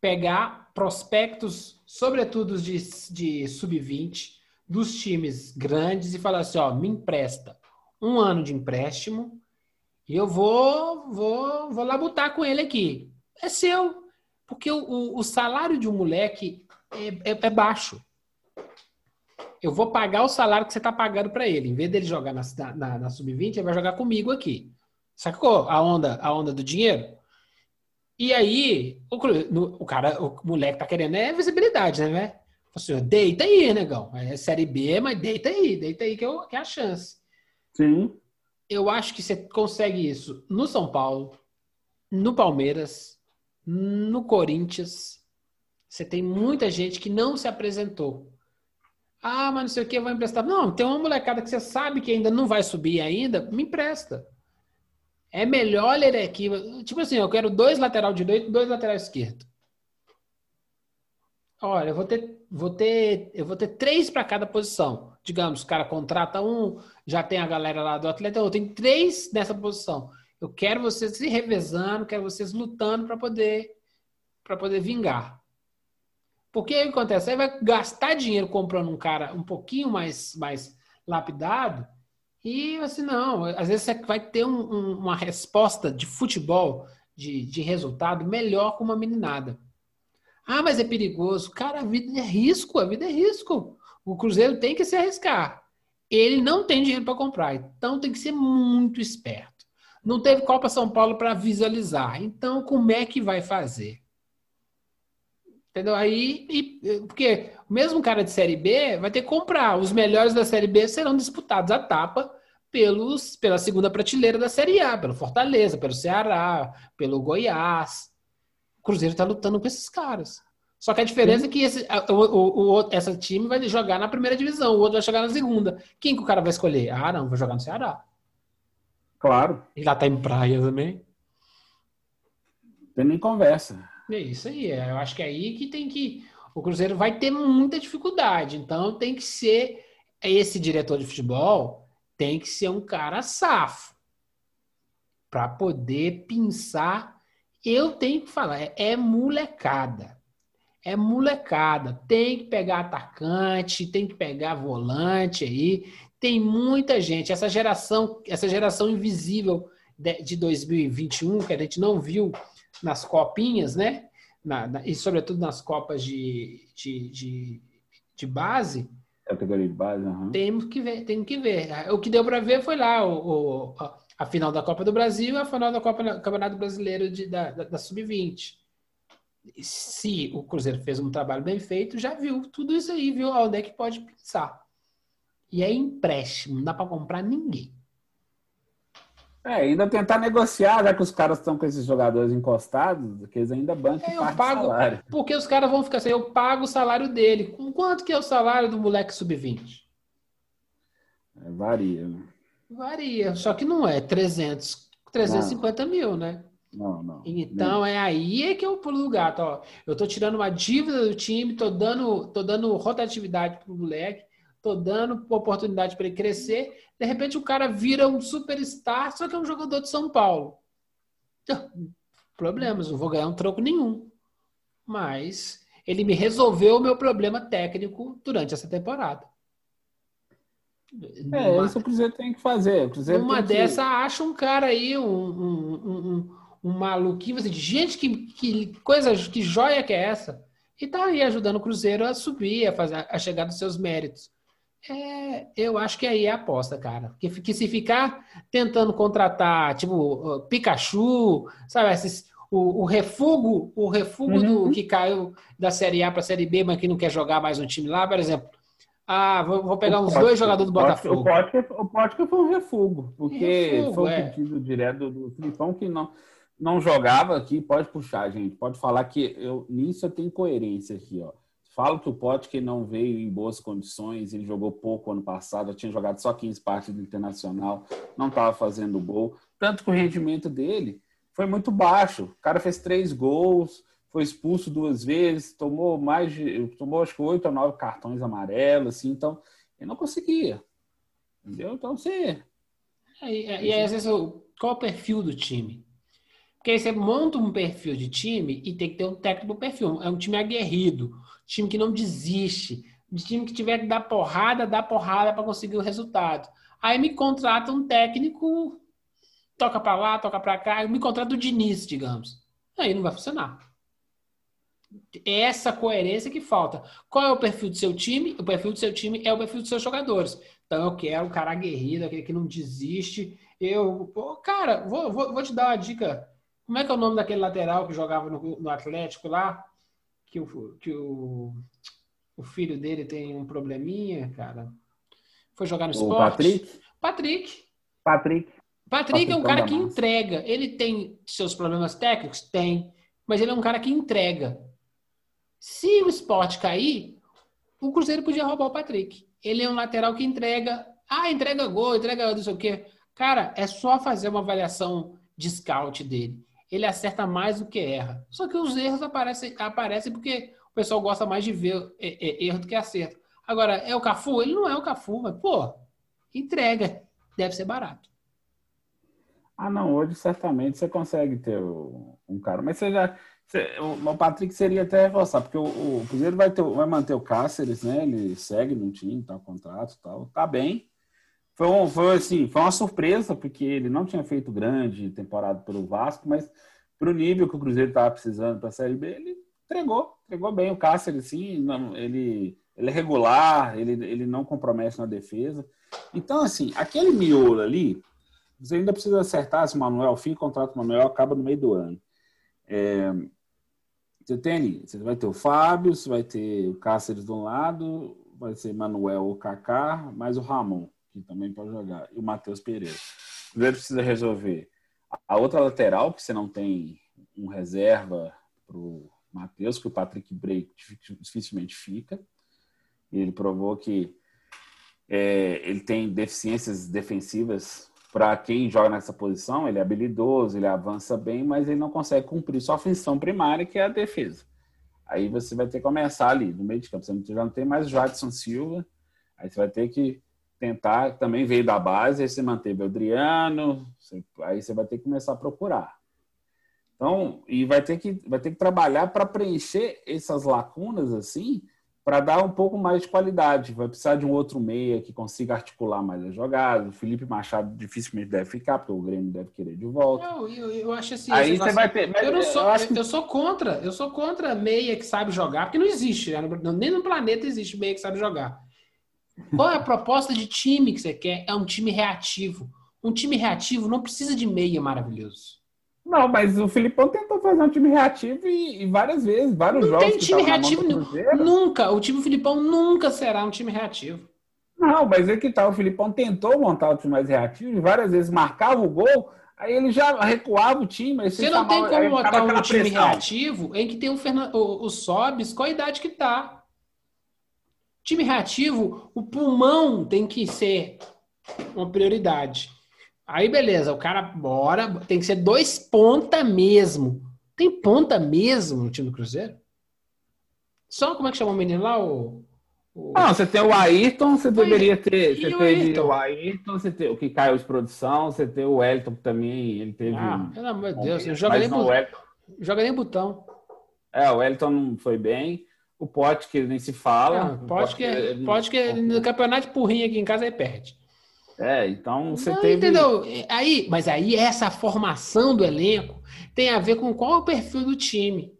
Pegar prospectos, sobretudo de, de sub-20, dos times grandes e falar assim: ó, me empresta um ano de empréstimo e eu vou, vou, vou labutar com ele aqui. É seu. Porque o, o- o salário de um moleque é, é- é baixo. Eu vou pagar o salário que você está pagando para ele. Em vez dele jogar na, na- na sub-20, ele vai jogar comigo aqui. Sacou a onda, a onda do dinheiro? E aí, o, no- o cara, o moleque tá querendo é visibilidade, né? né? Fala assim, deita aí, negão. É série B, mas deita aí, deita aí que, eu- que é a chance Sim. eu acho que você consegue isso no São Paulo, no Palmeiras, no Corinthians. Você tem muita gente que não se apresentou. Ah, mas não sei o que, eu vou emprestar. Não, tem uma molecada que você sabe que ainda não vai subir ainda, me empresta. É melhor ler aqui. Tipo assim, eu quero dois lateral direito, dois lateral esquerdo. Olha, eu vou ter, vou ter, eu vou ter três para cada posição. Digamos, o cara contrata um, já tem a galera lá do atleta, eu tenho três nessa posição. Eu quero vocês se revezando, quero vocês lutando para poder para poder vingar. Porque o que acontece? Aí vai gastar dinheiro comprando um cara um pouquinho mais, mais lapidado e assim, não. Às vezes você vai ter um- um- uma resposta de futebol, de, de resultado, melhor com uma meninada. Ah, mas é perigoso. Cara, a vida é risco, a vida é risco. O Cruzeiro tem que se arriscar. Ele não tem dinheiro para comprar, então tem que ser muito esperto. Não teve Copa São Paulo para visualizar, então como é que vai fazer? Entendeu? Aí, e- porque mesmo cara de Série B vai ter que comprar. Os melhores da Série B serão disputados a tapa pelos, pela segunda prateleira da Série A, pelo Fortaleza, pelo Ceará, pelo Goiás. O Cruzeiro está lutando com esses caras. Só que a diferença é que esse, o, o, o essa time vai jogar na primeira divisão, o outro vai jogar na segunda. Quem que o cara vai escolher? Ah, não, vou jogar no Ceará. Claro. E lá tá em praia também. Tem nem conversa. É isso aí. é, Eu acho que é aí que tem que. O Cruzeiro vai ter muita dificuldade. Então tem que ser. Esse diretor de futebol tem que ser um cara safo. Para poder pensar. Eu tenho que falar, é, é molecada. É molecada. Tem que pegar atacante, tem que pegar volante aí. Tem muita gente. Essa geração, essa geração invisível de, de 2021, que a gente não viu nas copinhas, né? Na- na- e sobretudo nas copas de, de, de, de base, Categoria de base, aham. temos que ver, tem que ver. O que deu para ver foi lá o, o- a, final da Copa do Brasil e a final da Copa do Campeonato Brasileiro de- da, da, da Sub-20. Se o Cruzeiro fez um trabalho bem feito, já viu tudo isso aí, viu onde é que pode pensar. E é empréstimo, não dá para comprar ninguém. É, ainda tentar negociar, já que os caras estão com esses jogadores encostados, que eles ainda bancam É, eu pago, salário. porque os caras vão ficar assim, eu pago o salário dele. Com quanto que é o salário do moleque sub-20? É, varia. Varia, só que não é 300, 350 mil, né? Não, não. Então é aí é que eu pulo do gato, ó. Eu tô tirando uma dívida do time, tô dando, tô dando rotatividade pro moleque, tô dando oportunidade para ele crescer. De repente o cara vira um superstar, só que é um jogador de São Paulo. Então, Problemas, não vou ganhar um troco nenhum. Mas ele me resolveu o meu problema técnico durante essa temporada. É, isso o Cruzeiro tem que fazer. O Cruzeiro uma tem que- dessa acha um cara aí, um, um, um, um, um maluquinho, assim, de gente que, que coisa, que joia que é essa? E tá aí ajudando o Cruzeiro a subir, a, fazer, a chegar dos seus méritos. É, eu acho que aí é a aposta, cara. Que, que se ficar tentando contratar, tipo, Pikachu, sabe, esses, o, o refugo, o refugo Uhum. do que caiu da Série A para a Série B, mas que não quer jogar mais no time lá, por exemplo. Ah, vou, vou pegar O uns Potker- dois jogadores do Botafogo. O Potker, o Potker foi um refugo, porque Refugo, foi um é. pedido direto do, do Filipão que não, não jogava aqui. Pode puxar, gente. Pode falar que eu, nisso eu tenho coerência aqui. Ó. Falo que o Potker não veio em boas condições, ele jogou pouco ano passado, tinha jogado só 15 partidas Internacional, não estava fazendo gol. Tanto que o rendimento dele foi muito baixo. O cara fez três gols, foi expulso duas vezes, tomou mais de. tomou acho que oito ou nove cartões amarelos, assim, então ele não conseguia. Entendeu? Então você. É, E, e aí, às vezes, qual é o perfil do time? Porque aí você monta um perfil de time e tem que ter um técnico perfil. É um time aguerrido, time que não desiste, time que tiver que dar porrada, dá porrada para conseguir o resultado. Aí me contrata um técnico, toca para lá, toca para cá, me contrata o Diniz, digamos. Aí não vai funcionar. É essa coerência que falta. Qual é o perfil do seu time? O perfil do seu time é o perfil dos seus jogadores. Então eu quero um cara aguerrido, aquele que não desiste. Eu, cara, vou, vou, vou te dar uma dica. Como é que é o nome daquele lateral que jogava no, no Atlético lá? Que, o, que o, o filho dele tem um probleminha, cara. Foi jogar no O esporte. Patrick. Patrick. Patrick. Patrick é um cara que entrega. Ele tem seus problemas técnicos? Tem. Mas ele é um cara que entrega. Se o esporte cair, o Cruzeiro podia roubar o Patrick. Ele é um lateral que entrega. Ah, entrega gol, entrega não sei o quê. Cara, é só fazer uma avaliação de scout dele. Ele acerta mais do que erra. Só que os erros aparecem, aparecem porque o pessoal gosta mais de ver é, é, erro do que acerto. Agora, é o Cafu? Ele não é o Cafu, mas, pô, entrega. Deve ser barato. Ah, não, hoje certamente você consegue ter o- um cara. Mas você já. você- o, o Patrick seria até reforçar, porque o, o Cruzeiro vai, ter, vai manter o Cáceres, né? Ele segue no time, tá contrato e tal. Tá bem. Foi, um, foi, assim, foi uma surpresa, porque ele não tinha feito grande temporada pelo Vasco, mas pro nível que o Cruzeiro estava precisando para a Série B, ele entregou, entregou bem o Cáceres, sim, ele, ele é regular, ele, ele não compromete na defesa. Então, assim, aquele miolo ali, você ainda precisa acertar se o Manuel, o fim do contrato Manuel acaba no meio do ano. É, você tem ali, você vai ter o Fábio, você vai ter o Cáceres de um lado, vai ser Manuel ou Kaká, mais o Ramon, que também pode jogar, e o Matheus Pereira. O precisa resolver a outra lateral, que você não tem um reserva para o Matheus, que o Patrick Break dificilmente fica. Ele provou que é, ele tem deficiências defensivas para quem joga nessa posição. Ele é habilidoso, ele avança bem, mas ele não consegue cumprir sua função primária, que é a defesa. Aí você vai ter que começar ali, no meio de campo. Você já não tem mais o Jadson Silva, aí você vai ter que tentar, também veio da base, aí você manteve o Adriano, você- aí você vai ter que começar a procurar. Então, e vai ter que, vai ter que trabalhar para preencher essas lacunas assim, para dar um pouco mais de qualidade. Vai precisar de um outro meia que consiga articular mais as jogadas. O Felipe Machado dificilmente deve ficar, porque o Grêmio deve querer de volta. Eu, eu, eu acho assim. Aí você vai ter. Eu não sou, eu que- eu sou contra, eu sou contra meia que sabe jogar, porque não existe, né? Nem no planeta existe meia que sabe jogar. Qual é a proposta de time que você quer? É um time reativo. Um time reativo não precisa de meia maravilhoso. Não, mas o Filipão tentou fazer um time reativo e, e várias vezes, vários Não jogos. tem que time reativo nenhum. Nunca, o time Filipão nunca será um time reativo. Não, mas é que tá, o Filipão tentou montar o time mais reativo e várias vezes marcava o gol, aí ele já recuava o time. aí Você não tem como botar um time pressão. reativo em que tem o, Fernan- o, o Sobis com a idade que tá. Time reativo, o pulmão tem que ser uma prioridade. Aí, beleza, o cara bora, tem que ser dois ponta mesmo. Tem ponta mesmo no time do Cruzeiro? Só como é que chama o menino lá? O, o- Não, você tem o Ayrton, você deveria ter. Você o teve Ayrton? o Ayrton, você tem o que caiu de produção, você tem o que também, ele teve. Ah, pelo amor de Deus, não joga nem, não, bu- o Wellington, joga nem botão. é, o Wellington não foi bem. O Pote, que nem se fala. Ah, o pode que, ele- pode que no campeonato porrinha aqui em casa aí perde. É, então você Não, teve. Entendeu? Aí, mas aí essa formação do elenco tem a ver com qual é o perfil do time.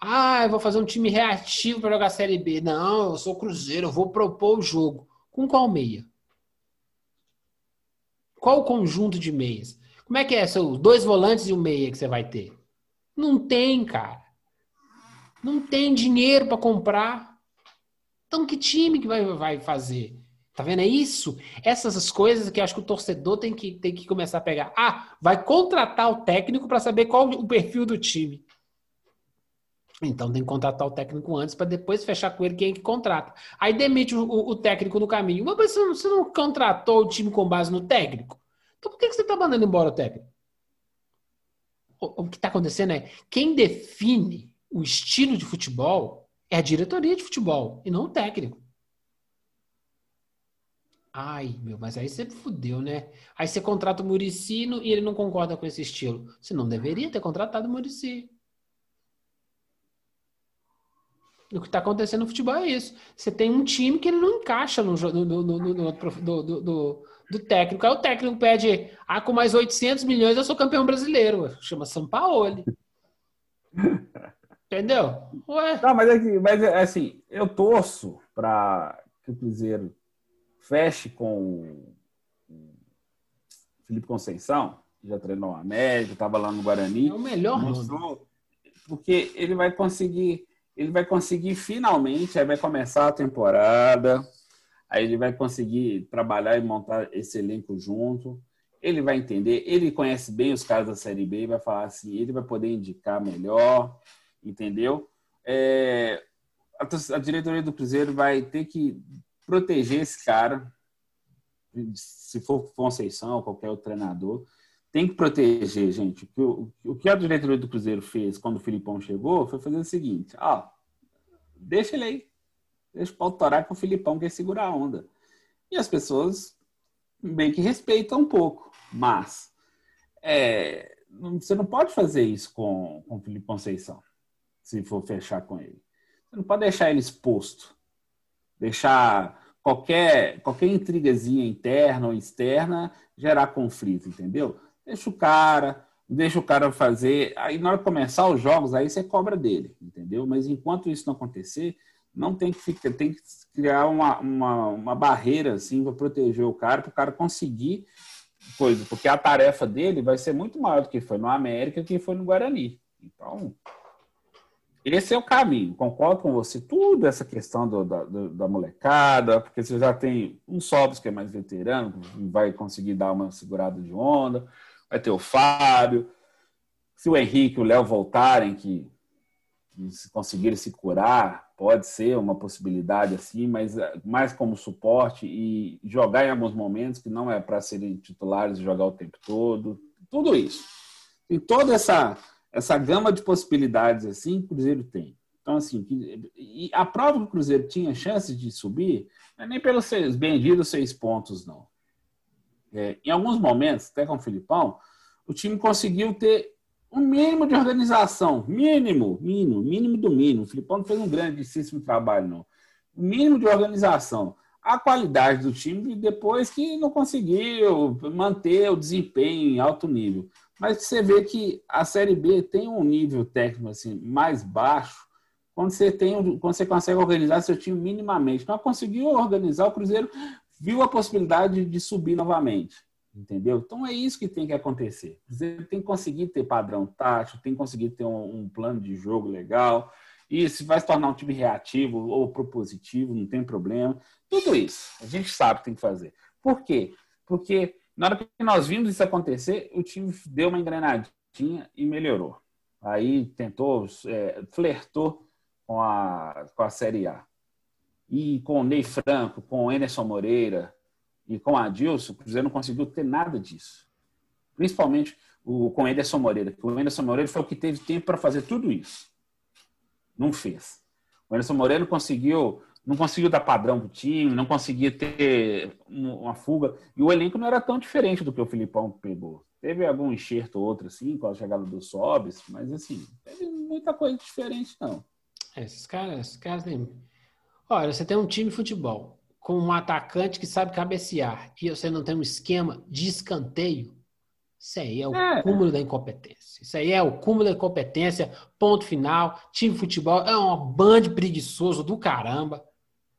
Ah, eu vou fazer um time reativo para jogar Série B. Não, eu sou Cruzeiro, eu vou propor o jogo. Com qual meia? Qual o conjunto de meias? Como é que é? São dois volantes e um meia que você vai ter? Não tem, cara. Não tem dinheiro para comprar. Então, que time que vai, vai fazer? Tá vendo? É isso. Essas as coisas que acho que o torcedor tem que, tem que começar a pegar. Ah, vai contratar o técnico para saber qual o perfil do time. Então tem que contratar o técnico antes para depois fechar com ele quem é que contrata. Aí demite o, o- o técnico no caminho. Mas você não, você não contratou o time com base no técnico? Então por que, que você está mandando embora o técnico? O, o que está acontecendo é quem define o estilo de futebol é a diretoria de futebol e não o técnico. Ai, meu, mas aí você fudeu, né? Aí você contrata o Murici e ele não concorda com esse estilo. Você não deveria ter contratado o Murici. O que está acontecendo no futebol é isso. Você tem um time que ele não encaixa no, no, no, no, do, do- do técnico. Aí o técnico pede, ah, com mais 800 milhões eu sou campeão brasileiro. Chama Sampaoli. Entendeu? Ué, Não, mas, é que, mas é assim, eu torço para que o Cruzeiro feche com o Felipe Conceição, que já treinou a América, estava lá no Guarani. é o melhor mostrou, porque ele vai conseguir, ele vai conseguir finalmente, aí vai começar a temporada, aí ele vai conseguir trabalhar e montar esse elenco junto. Ele vai entender, ele conhece bem os caras da Série B vai falar assim, ele vai poder indicar melhor, entendeu? É, a, a diretoria do Cruzeiro vai ter que proteger esse cara, se for Conceição ou qualquer outro treinador, tem que proteger, gente. O que a diretoria do Cruzeiro fez quando o Filipão chegou foi fazer o seguinte: ó, deixa ele aí. Deixa o pau torar o Filipão quer segurar a onda. E as pessoas meio que respeitam um pouco. Mas é, você não pode fazer isso com, com o Felipe Conceição, se for fechar com ele. Você não pode deixar ele exposto. Deixar qualquer, qualquer intrigazinha interna ou externa gerar conflito, entendeu? Deixa o cara, deixa o cara fazer. Aí na hora de começar os jogos, aí você cobra dele, entendeu? Mas enquanto isso não acontecer, não tem que ficar, tem que criar uma, uma, uma barreira assim para proteger o cara, para o cara conseguir coisa, porque a tarefa dele vai ser muito maior do que foi no América que foi no Guarani. Então, esse é o caminho. Concordo com você. Tudo essa questão do- da, do- da molecada, porque você já tem um Sobs que é mais veterano, vai conseguir dar uma segurada de onda. Vai ter o Fábio. Se o Henrique e o Léo voltarem, que, que se conseguirem se curar, pode ser uma possibilidade assim, mas eh, mais como suporte e jogar em alguns momentos, que não é para serem titulares e jogar o tempo todo. Tudo isso. Tem toda essa essa gama de possibilidades assim o Cruzeiro tem. Então, assim, e a prova que o Cruzeiro tinha chance de subir não é nem pelos seus benditos seis pontos, não. É, em alguns momentos, até com o Filipão, o time conseguiu ter Um mínimo de organização. Mínimo, mínimo, mínimo do mínimo. O Filipão não fez um grandíssimo trabalho, não. O mínimo de organização. A qualidade do time depois que não conseguiu manter o desempenho em alto nível. Mas você vê que a Série B tem um nível técnico assim, mais baixo quando você, tem, quando você consegue organizar seu time minimamente. Não conseguiu organizar, o Cruzeiro viu a possibilidade de subir novamente. Entendeu? Então é isso que tem que acontecer. Você tem que conseguir ter padrão tático, tem que conseguir ter um, um plano de jogo legal. E se vai se tornar um time reativo ou propositivo, não tem problema. Tudo isso a gente sabe que tem que fazer. Por quê? Porque na hora que nós vimos isso acontecer, o time deu uma engrenadinha e melhorou. Aí tentou, é, flertou com a, com a Série A. E com o Ney Franco, com o Enerson Moreira, e com a Adilson, o Cruzeiro não conseguiu ter nada disso. Principalmente o, com o Ederson Moreira. O Ederson Moreira foi o que teve tempo para fazer tudo isso. Não fez. O Ederson Moreira conseguiu, não conseguiu dar padrão para o time, não conseguia ter uma fuga. E o elenco não era tão diferente do que o Filipão pegou. Teve algum enxerto ou outro, assim, com a chegada do Sobis, mas, assim, teve muita coisa diferente, não. É, esses caras, esses caras nem... Olha, você tem um time de futebol com um atacante que sabe cabecear e você não tem um esquema de escanteio, isso aí é o é. cúmulo da incompetência. Isso aí é o cúmulo da incompetência, ponto final. Time de futebol é um bando preguiçoso do caramba.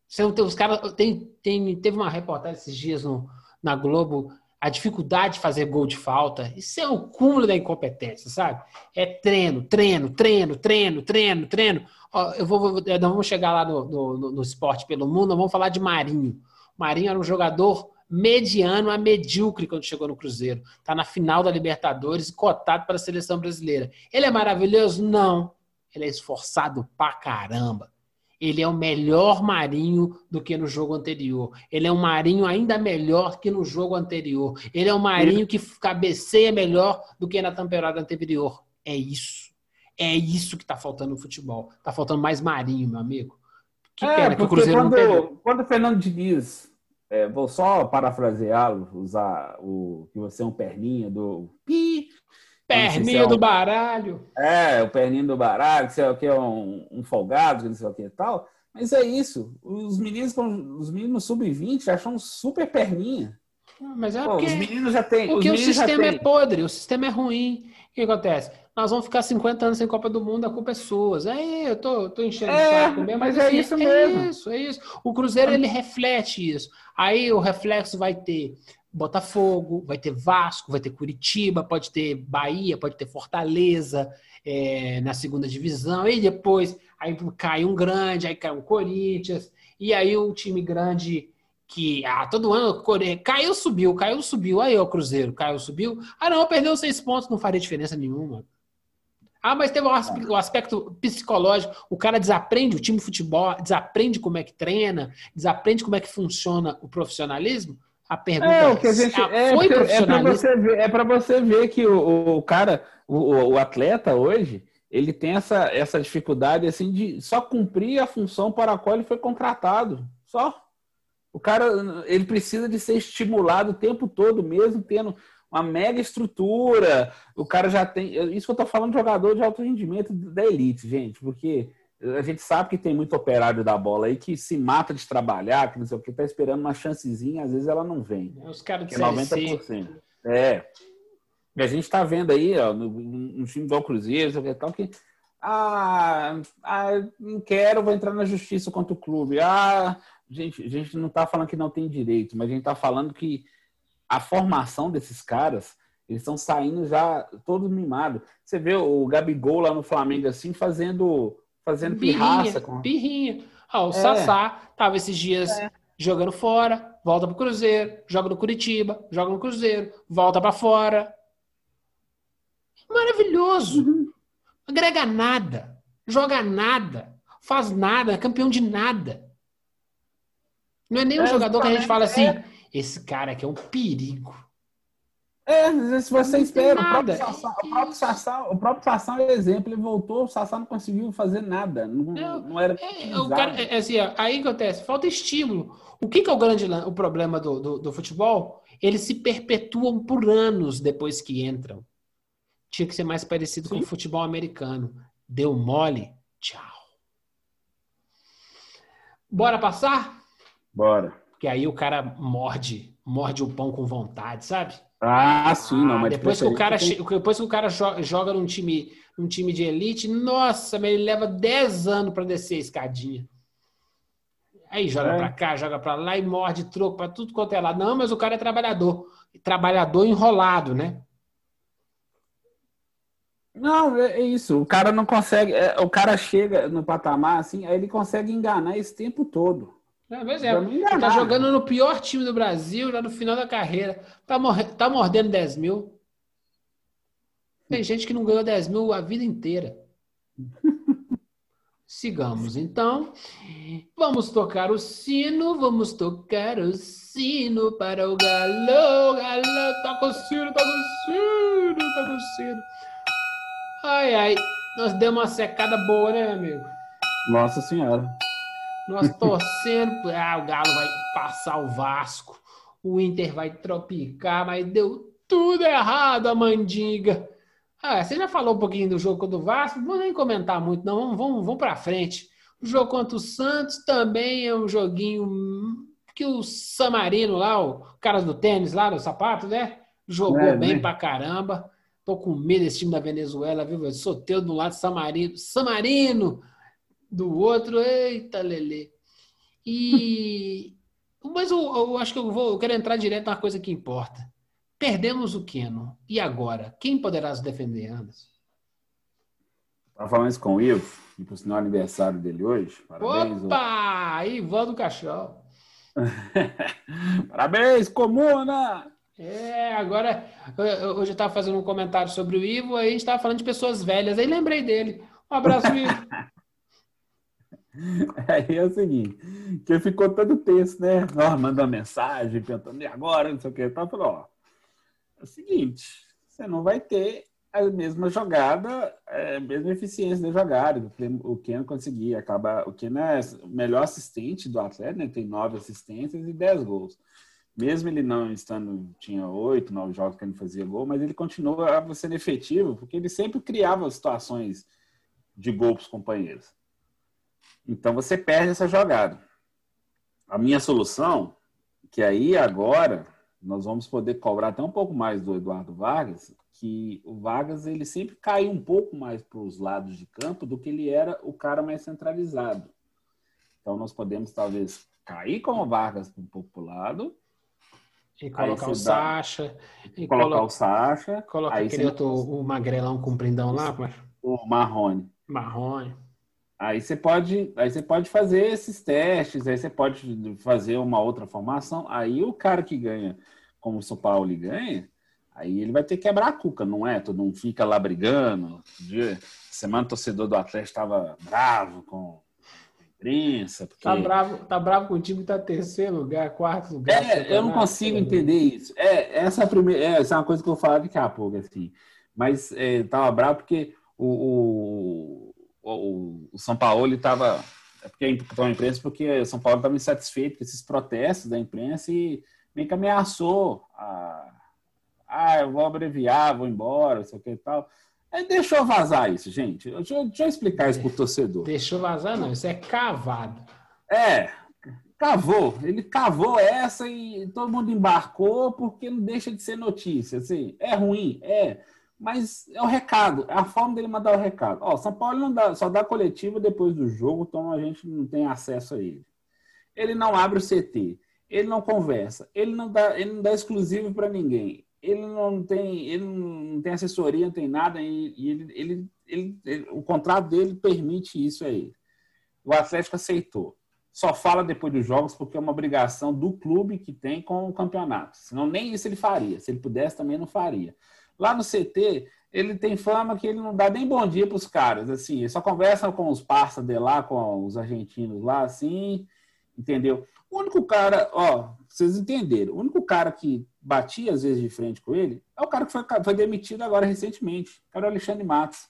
Você tem, os caras. Tem, tem, teve uma reportagem esses dias no, na Globo a dificuldade de fazer gol de falta. Isso é o cúmulo da incompetência, sabe? É treino, treino, treino, treino, treino, treino. Ó, eu vou, nós vamos chegar lá no, no, no esporte pelo mundo, nós vamos falar de Marinho. Marinho era um jogador mediano a medíocre quando chegou no Cruzeiro. Está na final da Libertadores e cotado para a seleção brasileira. Ele é maravilhoso? Não. Ele é esforçado pra caramba ele é o melhor Marinho do que no jogo anterior. Ele é um Marinho ainda melhor que no jogo anterior. Ele é um Marinho que cabeceia melhor do que na temporada anterior. É isso. É isso que está faltando no futebol. Está faltando mais Marinho, meu amigo. Que é, pena que o Cruzeiro quando, não. Quando o Fernando Diniz, é, vou só parafraseá-lo, usar o que você é um perninha do pi, Perninho do baralho. É, o perninho do baralho, que sei o que é um, um folgado, que não sei o que e tal. Mas é isso. Os meninos, os meninos sub-20 acham super perninha. Mas é Pô, porque, os meninos já têm. Porque o sistema é podre, o sistema é ruim. O que acontece? Nós vamos ficar 50 anos sem Copa do Mundo, a culpa é sua. É, eu tô, tô enchendo é, o saco mesmo, mas, mas é assim, isso é mesmo. É isso, é isso. O Cruzeiro, ele reflete isso. Aí o reflexo vai ter Botafogo, vai ter Vasco, vai ter Curitiba, pode ter Bahia, pode ter Fortaleza é, na segunda divisão, e depois aí cai um grande, aí cai um Corinthians, e aí o time grande que ah, todo ano caiu, subiu, caiu, subiu, aí o Cruzeiro, caiu, subiu, ah não, perdeu seis pontos, não faria diferença nenhuma. Ah, mas teve o aspecto psicológico. O cara desaprende o time de futebol, desaprende como é que treina, desaprende como é que funciona o profissionalismo. A pergunta é, o que a gente, é, foi é para você ver, é para você ver que o, o cara, o, o, atleta hoje, ele tem essa, essa dificuldade assim de só cumprir a função para a qual ele foi contratado. Só. O cara, ele precisa de ser estimulado o tempo todo, mesmo tendo uma mega estrutura. O cara já tem. Isso que eu tô falando de jogador de alto rendimento da elite, gente, porque a gente sabe que tem muito operário da bola aí que se mata de trabalhar, que não sei o que, tá esperando uma chancezinha, às vezes ela não vem. É os caras de é 90%. É. E a gente tá vendo aí, ó, no, no time do Cruzeiro, que tal, que ah, ah, não quero, vou entrar na justiça contra o clube. Ah, gente, a gente não está falando que não tem direito, mas a gente está falando que a formação desses caras, eles estão saindo já todos mimados. Você vê o Gabigol lá no Flamengo assim, fazendo fazendo birrinha, pirraça. Com... Birrinha. Ah, o é. Sassá tava esses dias é. jogando fora, volta pro Cruzeiro, joga no Curitiba, joga no Cruzeiro, volta para fora. Maravilhoso. Uhum. Agrega nada, joga nada, faz nada, é campeão de nada. Não é nem um é, jogador que a gente fala assim, é. esse cara aqui é um perigo. É, se você espera, o próprio, Sassá, o próprio, Sassá, o próprio Sassá é exemplo, ele voltou, o Sassá não conseguiu fazer nada, não, é, não era é, o cara, é, assim, aí acontece, falta estímulo. O que, que é o grande o problema do, do, do, futebol? Eles se perpetuam por anos depois que entram. Tinha que ser mais parecido com o futebol americano. Deu mole, tchau. Bora passar? Bora. Que aí o cara morde, morde o pão com vontade, sabe? Ah, sim, não, Ah, mas depois que o cara, che- depois que o cara jo- joga num time, num time de elite, nossa, mas ele leva 10 anos para descer a escadinha. Aí joga É. pra cá, joga pra lá e morde troco pra tudo quanto é lado. Não, mas o cara é trabalhador. Trabalhador enrolado, né? Não, é é isso. O cara não consegue. é, o cara chega no patamar assim, aí ele consegue enganar esse tempo todo. É, é. Tá jogando no pior time do Brasil, já no final da carreira. Tá, morre- tá mordendo 10 mil. Tem gente que não ganhou 10 mil a vida inteira. Sigamos, então. Vamos tocar o sino, vamos tocar o sino para o galo. Galo, toca o sino, toca o sino, toca o sino. Ai, ai, nós demos uma secada boa, né, amigo? Nossa senhora. Nós torcendo. Ah, o Galo vai passar o Vasco. O Inter vai tropicar, mas deu tudo errado, a mandiga. Ah, você já falou um pouquinho do jogo contra o Vasco? Não vou nem comentar muito, não. Vamos, vamos, vamos para frente. O jogo contra o Santos também é um joguinho que o Samarino lá, o cara do tênis lá, do sapato, né? Jogou É, bem né? pra caramba. Tô com medo desse time da Venezuela, viu? Soteiro do lado, Samarino. Samarino! Do outro, eita, Lelê. E. Mas eu, eu acho que eu vou. Eu quero entrar direto na coisa que importa. Perdemos o Keno. E agora? Quem poderá se defender, Anderson? Tava falando isso com o Ivo, e por sinal é aniversário dele hoje. Parabéns. Opa! Ivan do Caixão. ô. Parabéns, comuna! É, agora. Hoje eu estava fazendo um comentário sobre o Ivo, aí a gente estava falando de pessoas velhas, aí lembrei dele. Um abraço, Ivo. Aí é o seguinte, que ficou todo tenso, né? Ó, mandando mensagem, perguntando, e agora? Não sei o que. Então, falou, ó, é o seguinte, você não vai ter a mesma jogada, é, a mesma eficiência da jogada. O Ken- O Ken conseguia acabar. O Ken é o melhor assistente do Atlético, né? Tem nove assistências e dez gols. Mesmo ele não estando, tinha oito, nove jogos que ele fazia gol, mas ele continua sendo efetivo, porque ele sempre criava situações de gol para os companheiros. Então você perde essa jogada. A minha solução, que aí agora nós vamos poder cobrar até um pouco mais do Eduardo Vargas, que o Vargas ele sempre caiu um pouco mais para os lados de campo do que ele era o cara mais centralizado. Então nós podemos talvez cair com o Vargas um pouco para o lado, E colocar o dá- Sacha. E colocar coloca, o Sacha, coloca aquele outro, o magrelão compridão lá, como é? o Marrone. Marrone. Aí você pode, aí você pode fazer esses testes, aí você pode fazer uma outra formação. Aí o cara que ganha, como o São Paulo ganha, aí ele vai ter que quebrar a cuca, não é? Todo mundo fica lá brigando. Dia, semana o torcedor do Atlético estava bravo com a imprensa, porque Tá bravo, tá bravo com o time que tá terceiro lugar, quarto lugar. é, eu não consigo entender isso. É, essa é a primeira, é, essa é uma coisa que eu vou falar daqui a pouco, assim. Mas é, tava bravo porque o, o, o, o São Paulo ele tava é porque então a imprensa porque o São Paulo estava insatisfeito com esses protestos da imprensa e meio que ameaçou a, ah, eu vou abreviar, vou embora, sei o que e tal. Aí deixou vazar isso, gente. Deixa, eu- deixa eu explicar isso pro torcedor. Deixou vazar, não. Isso é cavado. É, cavou. Ele cavou essa e todo mundo embarcou porque não deixa de ser notícia. Assim, é ruim, é. Mas é o recado, é a forma dele mandar o recado. Ó, São Paulo não dá, só dá coletiva depois do jogo, então a gente não tem acesso a ele. Ele não abre o CT, ele não conversa, ele não dá, ele não dá exclusivo para ninguém. Ele não tem, ele não tem assessoria, não tem nada, e, e ele, ele, ele- ele- o contrato dele permite isso a ele. O Atlético aceitou só fala depois dos jogos porque é uma obrigação do clube que tem com o campeonato. Senão nem isso ele faria. Se ele pudesse, também não faria. Lá no CT, ele tem fama que ele não dá nem bom dia para os caras. Assim, só conversa com os parceiros de lá, com os argentinos lá, assim, entendeu? O único cara, ó, vocês entenderam, o único cara que batia às vezes de frente com ele é o cara que foi, foi demitido agora recentemente, que era o Alexandre Matos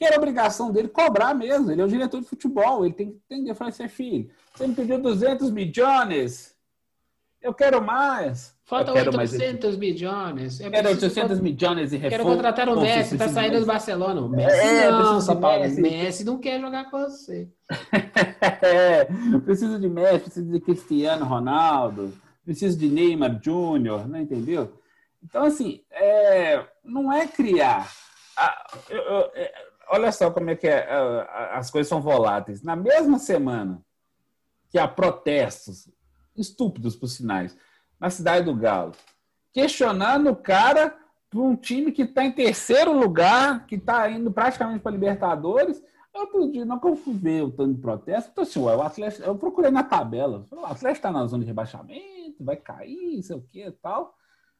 que era obrigação dele cobrar mesmo. Ele é o diretor de futebol, ele tem que entender. Falar assim, filho, você me pediu 200 milhões, Eu quero mais. Falta eu quero mais 800 milhões. É Eu quero preciso 800 milhões em Quero reforço. contratar o Messi, tá saindo do Barcelona. O Messi É, não. Messi. Messi não quer jogar com você. É, preciso de Messi, preciso de Cristiano Ronaldo, preciso de Neymar Júnior, não entendeu? Então, assim, é, não é criar. Ah, eu- eu- é, olha só como é que é, as coisas são voláteis. Na mesma semana que há protestos, estúpidos por sinais, na cidade do Galo, questionando o cara para um time que está em terceiro lugar, que está indo praticamente para Libertadores. Outro dia, não que eu o tanto de protesto, então assim, ué, o Atlético, eu procurei na tabela, o Atlético está na zona de rebaixamento, vai cair, sei o que tal.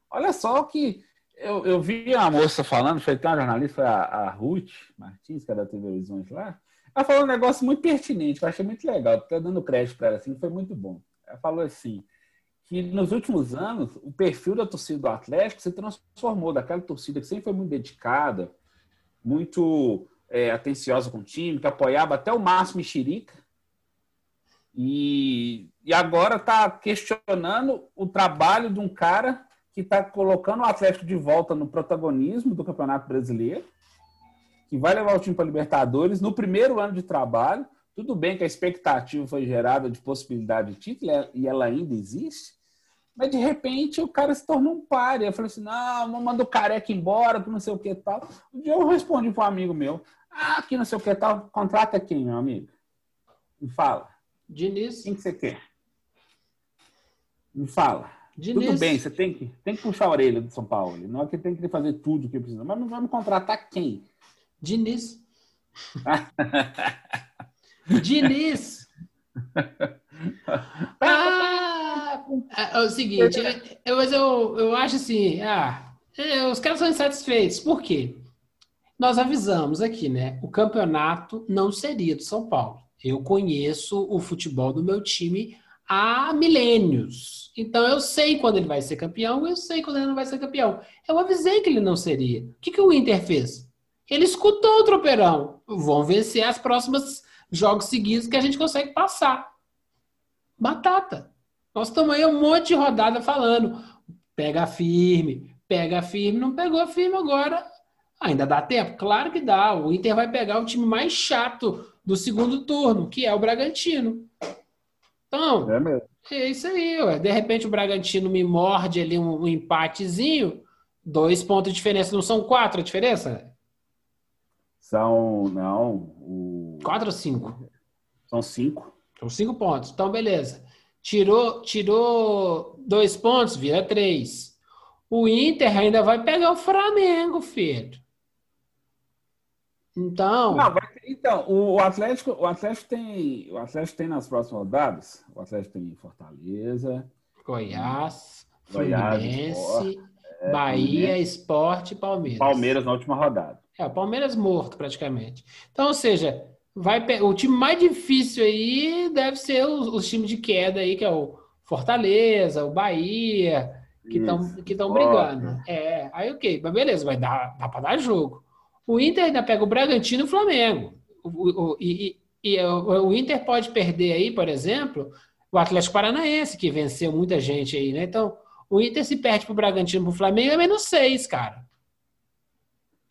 Olha só que eu, eu vi uma moça falando, foi até uma jornalista, a, a Ruth Martins, que é da TV Horizonte lá, ela falou um negócio muito pertinente, que eu achei muito legal, até dando crédito para ela, assim, foi muito bom. Ela falou assim, que nos últimos anos o perfil da torcida do Atlético se transformou daquela torcida que sempre foi muito dedicada, muito é, atenciosa com o time, que apoiava até o máximo mexerica, e, e agora está questionando o trabalho de um cara que está colocando o Atlético de volta no protagonismo do Campeonato Brasileiro, que vai levar o time para Libertadores no primeiro ano de trabalho. Tudo bem que a expectativa foi gerada de possibilidade de título e ela ainda existe, mas de repente o cara se tornou um páreo. Eu falei assim: não, mandar o careca embora, que não sei o que tal. Um dia eu respondi para um amigo meu: ah, que não sei o que tal, contrata quem, meu amigo? Me fala. Diniz. Quem que você quer? Me fala. Diniz. Tudo bem, você tem que, tem que puxar a orelha do São Paulo. Não é que tem que fazer tudo o que precisa. Mas não vamos contratar quem? Diniz. Diniz. Ah, é, é o seguinte, é- é- mas eu, eu acho assim, ah, os caras são insatisfeitos. Por quê? Nós avisamos aqui, né? O campeonato não seria do São Paulo. Eu conheço o futebol do meu time há milênios. Então eu sei quando ele vai ser campeão, eu sei quando ele não vai ser campeão. Eu avisei que ele não seria. O que, que o Inter fez? Ele escutou o tropeirão. Vão vencer as próximas jogos seguidos que a gente consegue passar. Batata. Nós estamos aí um monte de rodada falando. Pega firme, pega firme, não pegou firme agora. Ainda dá tempo? Claro que dá. O Inter vai pegar o time mais chato do segundo turno, que é o Bragantino. Então, É mesmo. é isso aí, ué. De repente o Bragantino me morde ali um, um empatezinho, dois pontos de diferença, não são quatro a diferença? São, não, o- Quatro ou cinco? são cinco. São cinco pontos. Então, beleza. Tirou, tirou dois pontos, vira três. O Inter ainda vai pegar o Flamengo, filho. Então, Não, vai então, o Atlético, o Atlético tem, o Atlético tem nas próximas rodadas, o Atlético tem Fortaleza, Goiás, Goiás, Fluminense, Bahia, Esporte e Palmeiras. Palmeiras na última rodada. É, o Palmeiras morto praticamente. Então, ou seja, vai o time mais difícil aí deve ser os, os times de queda aí, que é o Fortaleza, o Bahia, que estão que brigando. É, aí ok, mas beleza, vai dar, dá para dar jogo. O Inter ainda pega o Bragantino e o Flamengo. O, o- e e- e o, o Inter pode perder aí, por exemplo, o Atlético Paranaense, que venceu muita gente aí, né? Então, o Inter se perde pro Bragantino e pro Flamengo é menos seis, cara.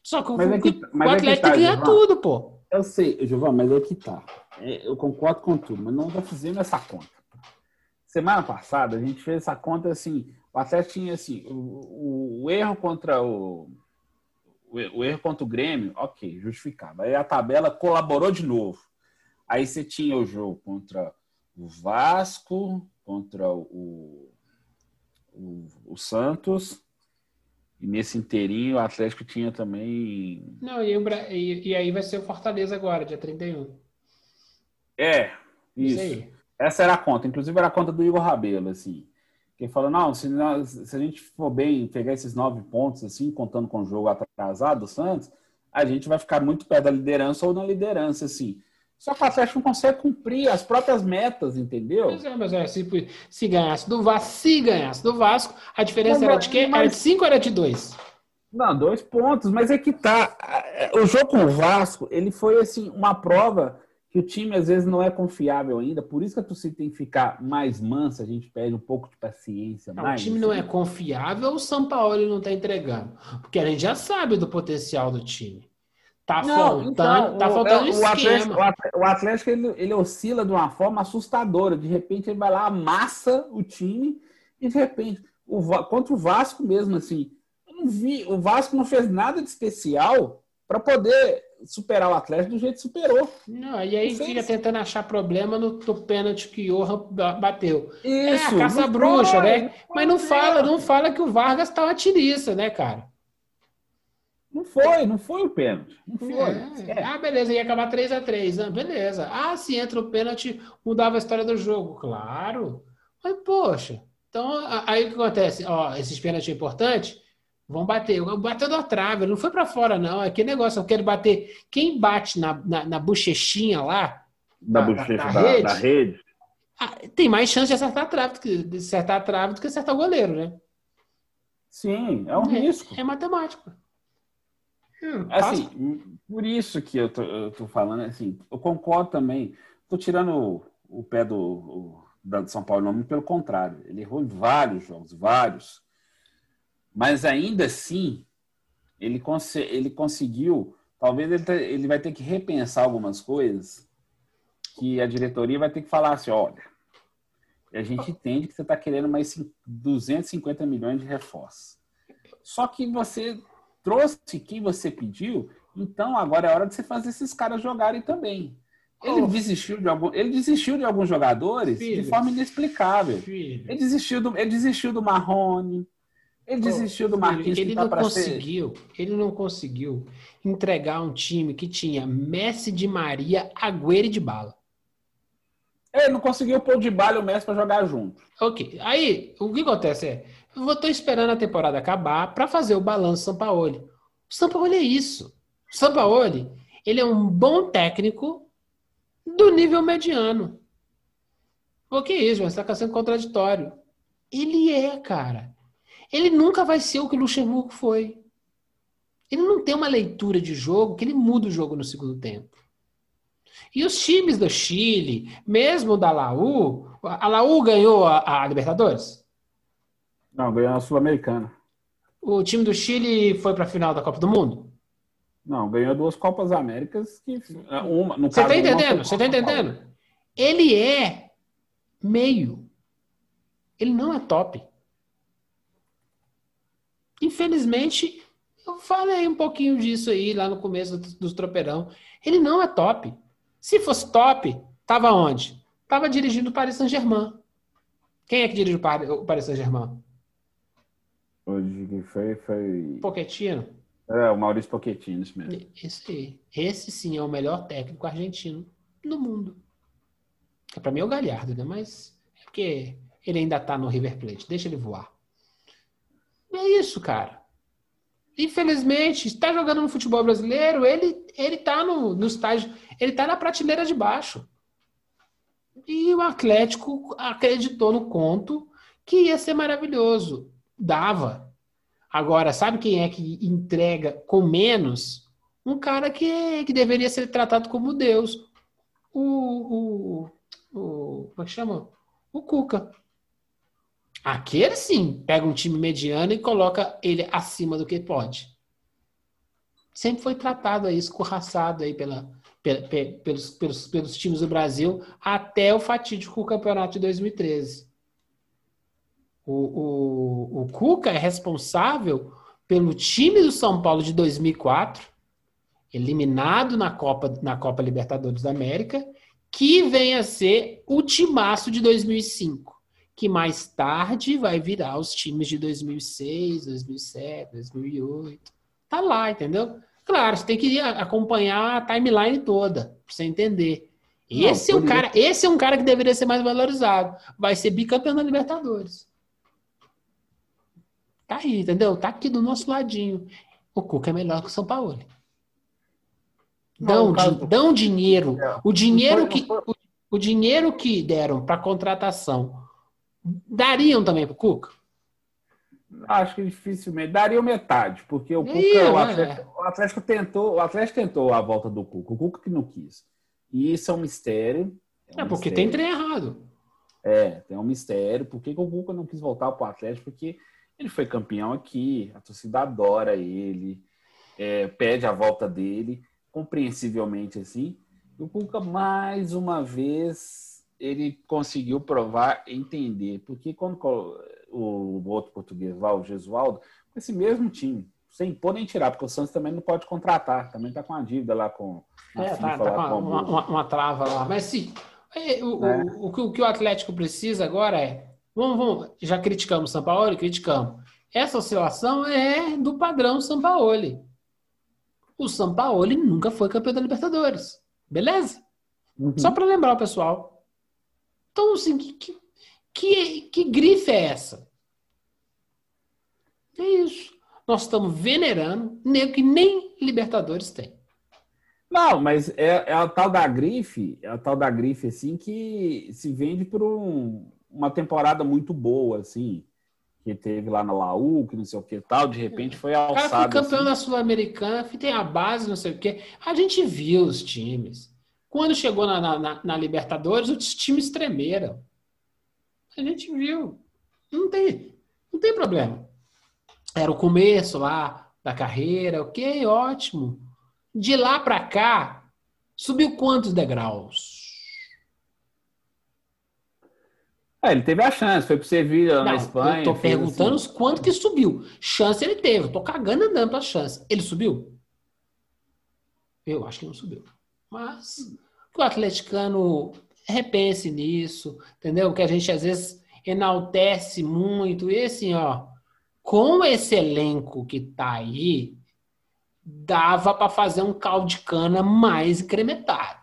Só que o, Mas é que- o mas é que Atlético tá, ganha tudo, pô. Eu sei, Giovanni, mas é que tá. É, eu concordo com tudo, mas não está fazendo essa conta. Semana passada, a gente fez essa conta assim: o Atlético tinha assim, o, o- o erro contra o, o, o erro contra o Grêmio, ok, justificado. Aí a tabela colaborou de novo. Aí você tinha o jogo contra o Vasco, contra o, o, o Santos, e nesse inteirinho o Atlético tinha também Não, e, o Bra- e- e aí vai ser o Fortaleza agora, dia 31. É, Isso, isso. Essa era a conta. Inclusive era a conta do Igor Rabelo, assim. Que falou, não, se, nós- se a gente for bem pegar esses nove pontos, assim, contando com o jogo atrasado do Santos, a gente vai ficar muito perto da liderança ou na liderança, assim. Só que o Atlético não consegue cumprir as próprias metas, entendeu? Pois é, mas é, se, se ganhasse do Vasco, se ganhasse do Vasco, a diferença era de quê? mas- Era de 5 ou era de 2? Não, dois pontos, mas é que tá. O jogo com o Vasco, ele foi assim, uma prova que o time às vezes não é confiável ainda, por isso que a torcida tem que ficar mais mansa, a gente pede um pouco de paciência. Não, o mais, time não é confiável, o São Paulo não está entregando. Porque a gente já sabe do potencial do time. Tá Não, faltando, então, tá o- faltando é, o Atlético, esquema. o Atlético, o Atlético, ele, ele oscila de uma forma assustadora. De repente ele vai lá, amassa o time e de repente o, contra o Vasco mesmo assim, eu não vi, o Vasco não fez nada de especial para poder superar o Atlético do jeito que superou. Não, e aí Não fica tentando achar problema no, no pênalti que o Johan bateu. é Isso, a caça bruxa, foi, né? Mas não fala, não fala que o Vargas tá uma tiriça, né, cara? Não foi, não foi o pênalti. Não foi. É. Ah, beleza, ia acabar 3 a 3 ah, beleza. Ah, se entra o pênalti, mudava a história do jogo. Claro. Mas, poxa, então aí o que acontece? Ó, esses pênaltis importantes vão bater. Bateu da trave, não foi pra fora, não. É que negócio, eu quero bater. Quem bate na, na, na bochechinha lá, Da Da- bochecha da da, rede? da rede. ah, tem mais chance de acertar a trave, do que- de acertar a trave do que acertar o goleiro, né? Sim, é um risco. É matemático. Hum, Assim, por isso que eu tô, eu tô falando, assim, eu concordo também. Tô tirando o, o pé do, o- da São Paulo, não, pelo contrário. Ele errou em vários jogos, vários. Mas ainda assim, ele, conse- ele conseguiu. Talvez ele, ele vai ter que repensar algumas coisas que a diretoria vai ter que falar assim: olha, a gente entende que você está querendo mais cin- 250 milhões de reforço. Só que você trouxe quem você pediu, então agora é hora de você fazer esses caras jogarem também. Ele Oh. desistiu de algum, ele desistiu de alguns jogadores Filho. de forma inexplicável. Filho, Ele desistiu do, ele desistiu do Marrone, ele desistiu do Marquinhos Ele tá não para ser. conseguiu, ele não conseguiu entregar um time que tinha Messi de Maria, Agüero e de bala. Ele não conseguiu pôr de bala e o Messi para jogar junto. Ok, aí o que acontece é, eu estou esperando a temporada acabar para fazer o balanço São Paulo. O São Paulo é isso. O São Paulo, ele é um bom técnico do nível mediano. O que é isso, mas está sendo contraditório. Ele é, cara. Ele nunca vai ser o que o Luxemburgo foi. Ele não tem uma leitura de jogo que ele muda o jogo no segundo tempo. E os times do Chile, mesmo da Laú, a Laú ganhou a, a Libertadores? Não, ganhou a Sul-Americana. O time do Chile foi para a final da Copa do Mundo? Não, ganhou duas Copas Américas que uma, no Você caso, tá uma entendendo? Você tá Paulo. entendendo? Ele é meio. Ele não é top. Infelizmente, eu falei um pouquinho disso aí lá no começo dos, dos tropeirão. Ele não é top. Se fosse top, tava onde? Tava dirigindo o Paris Saint-Germain. Quem é que dirige o Paris Saint-Germain? Hoje que foi, foi. Pochettino. É, o Maurício Pochettino, isso mesmo. Esse aí. Esse sim é o melhor técnico argentino do mundo. Que pra mim é o Galhardo, né? Mas é porque ele ainda tá no River Plate. Deixa ele voar. E é isso, cara. Infelizmente, está jogando no futebol brasileiro, ele, ele tá no, no estágio, ele tá na prateleira de baixo. E o Atlético acreditou no conto que ia ser maravilhoso. Dava. Agora, sabe quem é que entrega com menos? Um cara que, que deveria ser tratado como Deus. O, o, o. Como é que chama? O Cuca. Aquele sim pega um time mediano e coloca ele acima do que pode. Sempre foi tratado aí, escorraçado aí pela, pe- pe- pelos, pelos, pelos times do Brasil até o fatídico campeonato de 2013. O, o, o Cuca é responsável pelo time do São Paulo de 2004, eliminado na Copa, na Copa Libertadores da América, que vem a ser o timaço de 2005, que mais tarde vai virar os times de 2006, 2007, 2008. Tá lá, entendeu? Claro, você tem que acompanhar a timeline toda, pra você entender. Não, Esse é um cara, esse é um cara que deveria ser mais valorizado. Vai ser bicampeão da Libertadores. Tá aí, entendeu? Tá aqui do nosso ladinho. O Cuca é melhor que o São Paulo. Não, Dão, di- do- dão dinheiro. É. O dinheiro Não que não o, o dinheiro que deram para contratação dariam também pro Cuca? Acho que dificilmente. Daria metade, porque o Cuca, o, é. Atlético, o Atlético tentou, o Atlético tentou a volta do Cuca, o Cuca que não quis. E isso é um mistério. É um porque mistério. tem trem errado. É, tem um mistério. Por que, que o Cuca não quis voltar para o Atlético? Porque ele foi campeão aqui, a torcida adora ele, é, pede a volta dele, compreensivelmente assim. E o Cuca, mais uma vez, ele conseguiu provar, entender. Porque quando o outro português lá, o Gesualdo, com esse mesmo time, sem pôr nem tirar, porque o Santos também não pode contratar, também tá com uma dívida lá com a É, tá, FIFA tá lá com uma, a uma- uma trava lá. Mas sim, é, o, o- É. o que- o que o Atlético precisa agora é. Vamos, vamos, já criticamos o Sampaoli? Criticamos. Essa oscilação é do padrão Sampaoli. O Sampaoli nunca foi campeão da Libertadores. Beleza? Só para lembrar o pessoal. Então, assim, que, que, que, que grife é essa? É isso. Nós estamos venerando nego que nem Libertadores tem. Não, mas é, é a tal da grife, é a tal da grife, assim, que se vende por um- uma temporada muito boa, assim, que teve lá na Laú, que não sei o que tal, de repente foi O cara foi alçado. campeão assim. da Sul-Americana, que tem a base, não sei o quê. A gente viu os times. Quando chegou na, na- na- Libertadores, os times tremeram. A gente viu. Não tem, não tem problema. Era o começo lá da carreira, ok, ótimo. De lá pra cá, subiu quantos degraus? É, ele teve a chance, foi pro Sevilha na Não, Espanha. eu tô perguntando assim. quanto que subiu. Chance ele teve. Eu tô cagando andando pra chance. Ele subiu? Eu acho que não subiu. Mas que o atleticano repense nisso, entendeu? Que a gente às vezes enaltece muito. E assim, ó, com esse elenco que tá aí, dava para fazer um caldo de cana mais incrementado.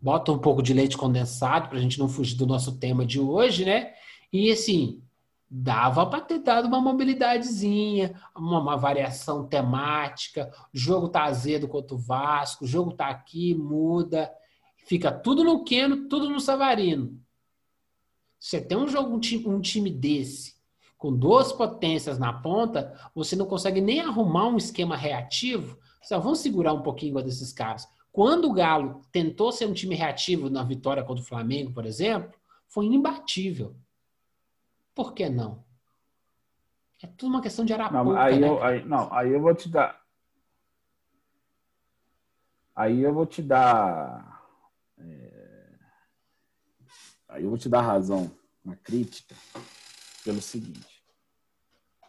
Bota um pouco de leite condensado para a gente não fugir do nosso tema de hoje, né? E assim, dava para ter dado uma mobilidadezinha, uma, uma variação temática. O jogo tá azedo contra o Vasco, o jogo tá aqui, muda. Fica tudo no Queno, tudo no Savarino. Você tem um jogo, um time, um time desse, com duas potências na ponta, você não consegue nem arrumar um esquema reativo. Só vamos segurar um pouquinho desses caras. Quando o Galo tentou ser um time reativo na vitória contra o Flamengo, por exemplo, foi imbatível. Por que não? É tudo uma questão de arapuca, Não, aí né? eu, aí, não, aí eu vou te dar. Aí eu vou te dar. é, Aí eu vou te dar razão na crítica pelo seguinte.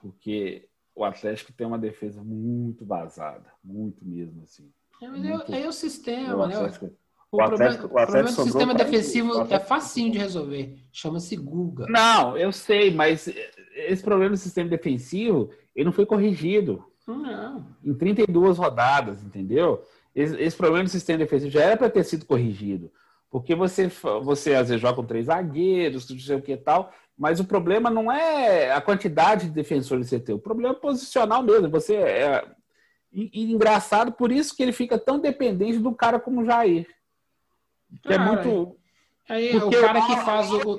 Porque o Atlético tem uma defesa muito vazada, muito mesmo assim. É, mas aí- aí é o sistema, O né? O, o problema, Atlético- o o problema do sistema defensivo é facinho de resolver. Chama-se Guga. Não, eu sei, mas esse problema do sistema defensivo, ele não foi corrigido Não. em 32 rodadas, entendeu? Esse, esse problema do sistema defensivo já era para ter sido corrigido. Porque você, você às vezes joga com três zagueiros, não sei o que e tal, mas o problema não é a quantidade de defensores que você tem, o problema é posicional mesmo. Você é. E, e engraçado, por isso que ele fica tão dependente do cara como o Jair. Que é Ah, muito. Aí Porque o cara que faz o. O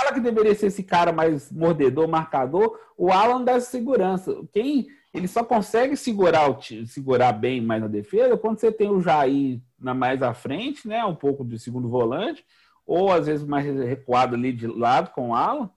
Alan que deveria ser esse cara mais mordedor, marcador, o Alan dá segurança. Quem ele só consegue segurar, o, segurar bem mais na defesa quando você tem o Jair na mais à frente, né? Um pouco de segundo volante, ou às vezes mais recuado ali de lado com o Alan,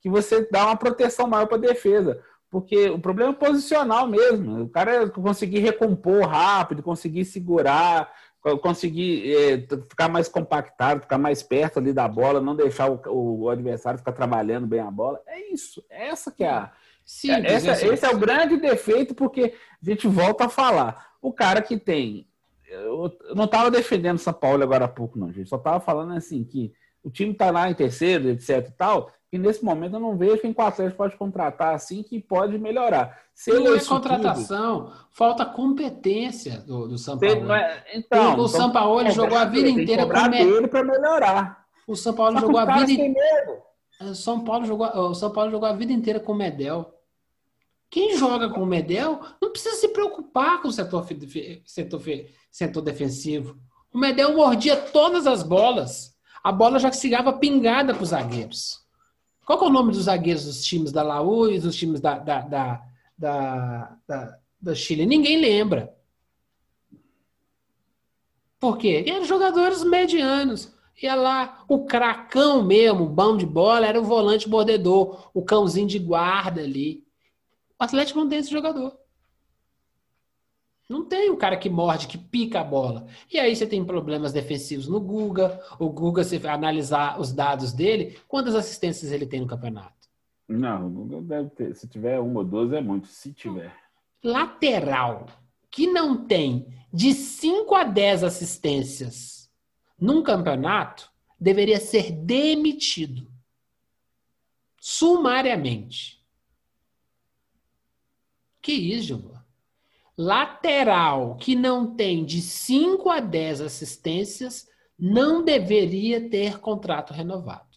que você dá uma proteção maior para a defesa. Porque o problema é posicional mesmo. O cara conseguir recompor rápido, conseguir segurar, co- conseguir t- ficar mais compactado, ficar mais perto ali da bola, não deixar o, o adversário ficar trabalhando bem a bola. É isso. Essa que é a. Simples, essa- assim. esse é o grande defeito, porque a gente volta a falar. O cara que tem. Eu não estava defendendo São Paulo agora há pouco, não, gente. Só estava falando assim que o time está lá em terceiro, etc e tal. E nesse momento eu não vejo quem o Atlético pode contratar assim que pode melhorar. Se Não é isso tudo- contratação, falta competência do, do Paulo. não é- então, o, o São Paulo tem que jogou a vida inteira me... para melhorar. O São Paulo jogou a vida medo. O São Paulo jogou, o São Paulo jogou a vida inteira com o Medel. Quem joga com o Medel não precisa se preocupar com o setor, setor, setor defensivo. O Medel mordia todas as bolas. A bola já chegava pingada para os zagueiros. Qual é o nome dos zagueiros dos times da Laú e dos times da, da, da, da, da, Chile? Ninguém lembra. Por quê? Eram jogadores medianos. Ia lá, o cracão mesmo, o bom de bola, era o volante mordedor, o cãozinho de guarda ali. O Atlético não tem esse jogador. Não tem um cara que morde, que pica a bola. E aí você tem problemas defensivos no Guga. O Guga, se analisar os dados dele, quantas assistências ele tem no campeonato? Não, não deve ter. Se tiver uma ou duas é muito. Se tiver. Lateral que não tem de 5 a 10 assistências num campeonato deveria ser demitido. Sumariamente. Que isso, Gilvan? Lateral que não tem de 5 a 10 assistências não deveria ter contrato renovado.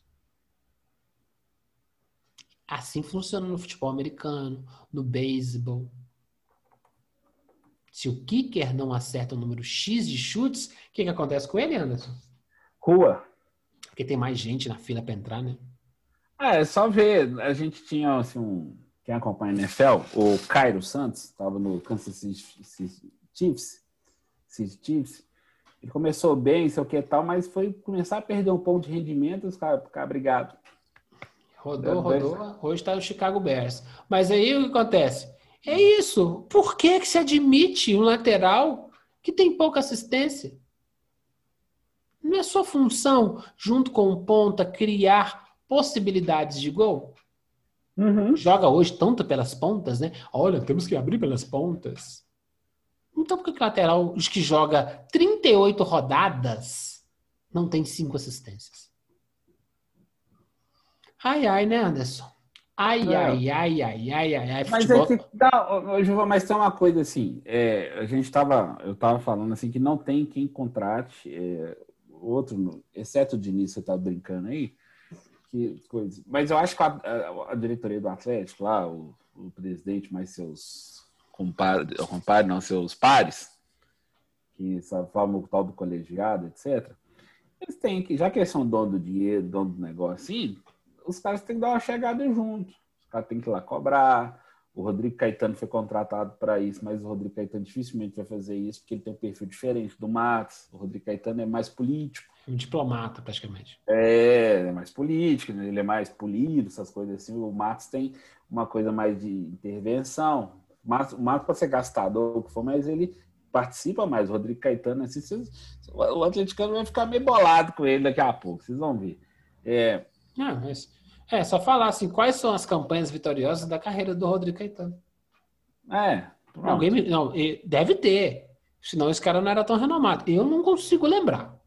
Assim funciona no futebol americano, no beisebol. Se o kicker não acerta o número X de chutes, o que, que acontece com ele, Anderson? Rua. Porque tem mais gente na fila para entrar, né? É, é só ver. A gente tinha assim, um. Quem acompanha a NFL, o Cairo Santos, estava no Kansas City Chiefs. City Chiefs. Ele começou bem, sei o que tal, mas foi começar a perder um pouco de rendimento, os caras ficaram brigados. Rodou, rodou. Hoje está no Chicago Bears. Mas aí o que acontece? É isso. Por que, que se admite um lateral que tem pouca assistência? Não é sua função, junto com o ponta, criar possibilidades de gol? Uhum. Joga hoje tanto pelas pontas, né? Olha, temos que abrir pelas pontas. Então por que o lateral, os que joga 38 rodadas, não tem cinco assistências? Ai, ai, né, Anderson? Ai, É. ai, ai, ai, ai, ai, ai. Mas, Futebol... é que, não, mas tem uma coisa assim, é, a gente tava, eu estava falando assim que não tem quem contrate é, outro, exceto o Diniz, você tá brincando aí, que coisa. Mas eu acho que a, a- diretoria do Atlético lá, o, o presidente, mais seus compadres, compadre, não, seus pares, que sabe, falam o tal do colegiado, etc. Eles têm que, já que eles são dono do dinheiro, dono do negócio assim, os caras têm que dar uma chegada junto. Os caras têm que ir lá cobrar. O Rodrigo Caetano foi contratado para isso, mas o Rodrigo Caetano dificilmente vai fazer isso, porque ele tem um perfil diferente do Matos. O Rodrigo Caetano é mais político. Um diplomata, praticamente. É, ele é mais político, ele é mais polido, essas coisas assim. O Matos tem uma coisa mais de intervenção. O Matos, o Matos pode ser gastador, o que for, mas ele participa mais. O Rodrigo Caetano, assim, vocês- o atleticano vai ficar meio bolado com ele daqui a pouco, vocês vão ver. É, Ah, mas, é, só falar assim, quais são as campanhas vitoriosas da carreira do Rodrigo Caetano? é, pronto. Alguém me- não, deve ter. Senão esse cara não era tão renomado. Eu não consigo lembrar.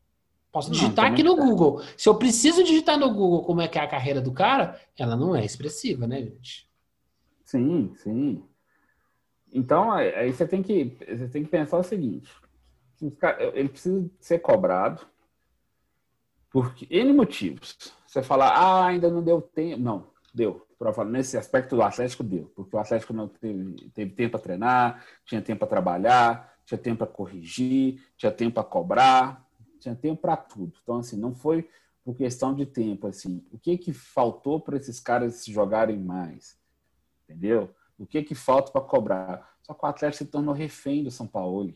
Posso Não, digitar aqui também no Google. Se eu preciso digitar no Google como é que é a carreira do cara, ela não é expressiva, né, gente? Sim, sim. Então, aí aí você tem que, você tem que pensar o seguinte: ele precisa ser cobrado por N motivos. Você falar, ah, ainda não deu tempo. Não, deu. Nesse aspecto do Atlético, deu. Porque o Atlético não teve, teve tempo para treinar, tinha tempo para trabalhar, tinha tempo para corrigir, tinha tempo para cobrar, tinha tempo para tudo. Então, assim, não foi por questão de tempo. Assim, o que, que faltou para esses caras se jogarem mais? Entendeu? O que que falta para cobrar? Só que o Atlético se tornou refém do São Paulo.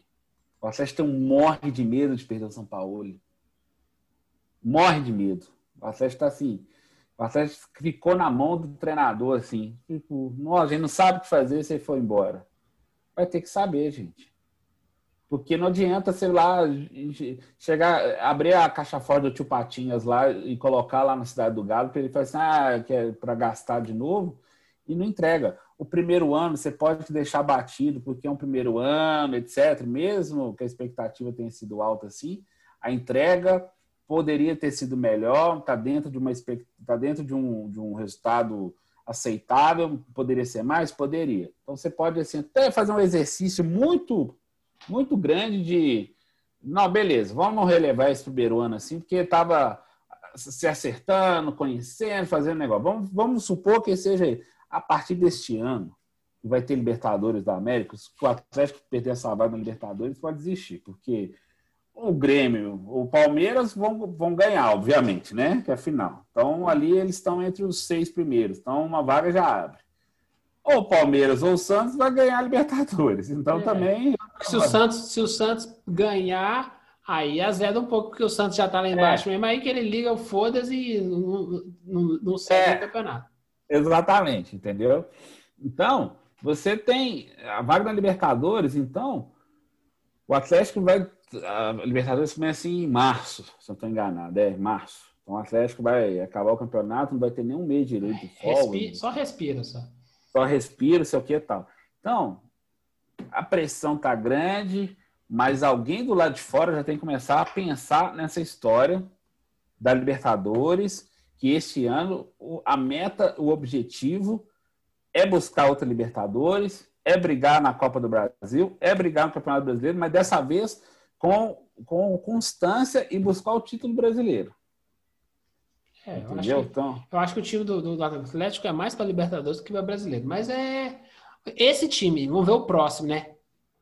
O Atlético tem um morre de medo de perder o São Paulo. Morre de medo. O Atlético está assim. O Atlético ficou na mão do treinador, assim. Tipo, nossa, a gente não sabe o que fazer, você foi embora. Vai ter que saber, gente. Porque não adianta, sei lá, chegar, abrir a caixa forte do tio Patinhas lá e colocar lá na Cidade do Galo, para ele falar assim, ah, que é para gastar de novo, e não entrega. O primeiro ano você pode deixar batido, porque é um primeiro ano, etc. Mesmo que a expectativa tenha sido alta assim, a entrega poderia ter sido melhor, está dentro de uma tá dentro de um, de um resultado aceitável, poderia ser mais, poderia. Então você pode assim, até fazer um exercício muito muito grande de não, beleza, vamos relevar esse primeiro ano assim, porque estava se acertando, conhecendo, fazendo negócio. Vamos, vamos supor que seja a partir deste ano, que vai ter Libertadores da América, se o Atlético perder essa vaga na Libertadores, pode desistir, porque o Grêmio, o Palmeiras vão, vão ganhar, obviamente, né? Que é a final. Então, ali eles estão entre os seis primeiros. Então, uma vaga já abre. Ou o Palmeiras ou o Santos vai ganhar a Libertadores. Então, É. também. Se o Santos, se o Santos ganhar, Aí azeda um pouco, porque o Santos já tá lá embaixo mesmo, aí que ele liga o foda-se e não, não, não segue É. o campeonato. Exatamente, entendeu? Então, você tem a vaga na Libertadores, então, o Atlético vai. A Libertadores começa em março, se eu não estou enganado, é março. Então o Atlético vai acabar o campeonato, não vai ter nenhum mês direito de folga. Respi- só respira, só. Só respira, sei o que e tal. Então, a pressão tá grande, mas alguém do lado de fora já tem que começar a pensar nessa história da Libertadores, que este ano a meta, o objetivo é buscar outra Libertadores, é brigar na Copa do Brasil, é brigar no Campeonato Brasileiro, mas dessa vez com, com constância e buscar o título brasileiro. É, eu, acho que, Então, eu acho que o time do, do Atlético é mais para Libertadores do que para brasileiro. Mas é. Esse time, vamos ver o próximo, né?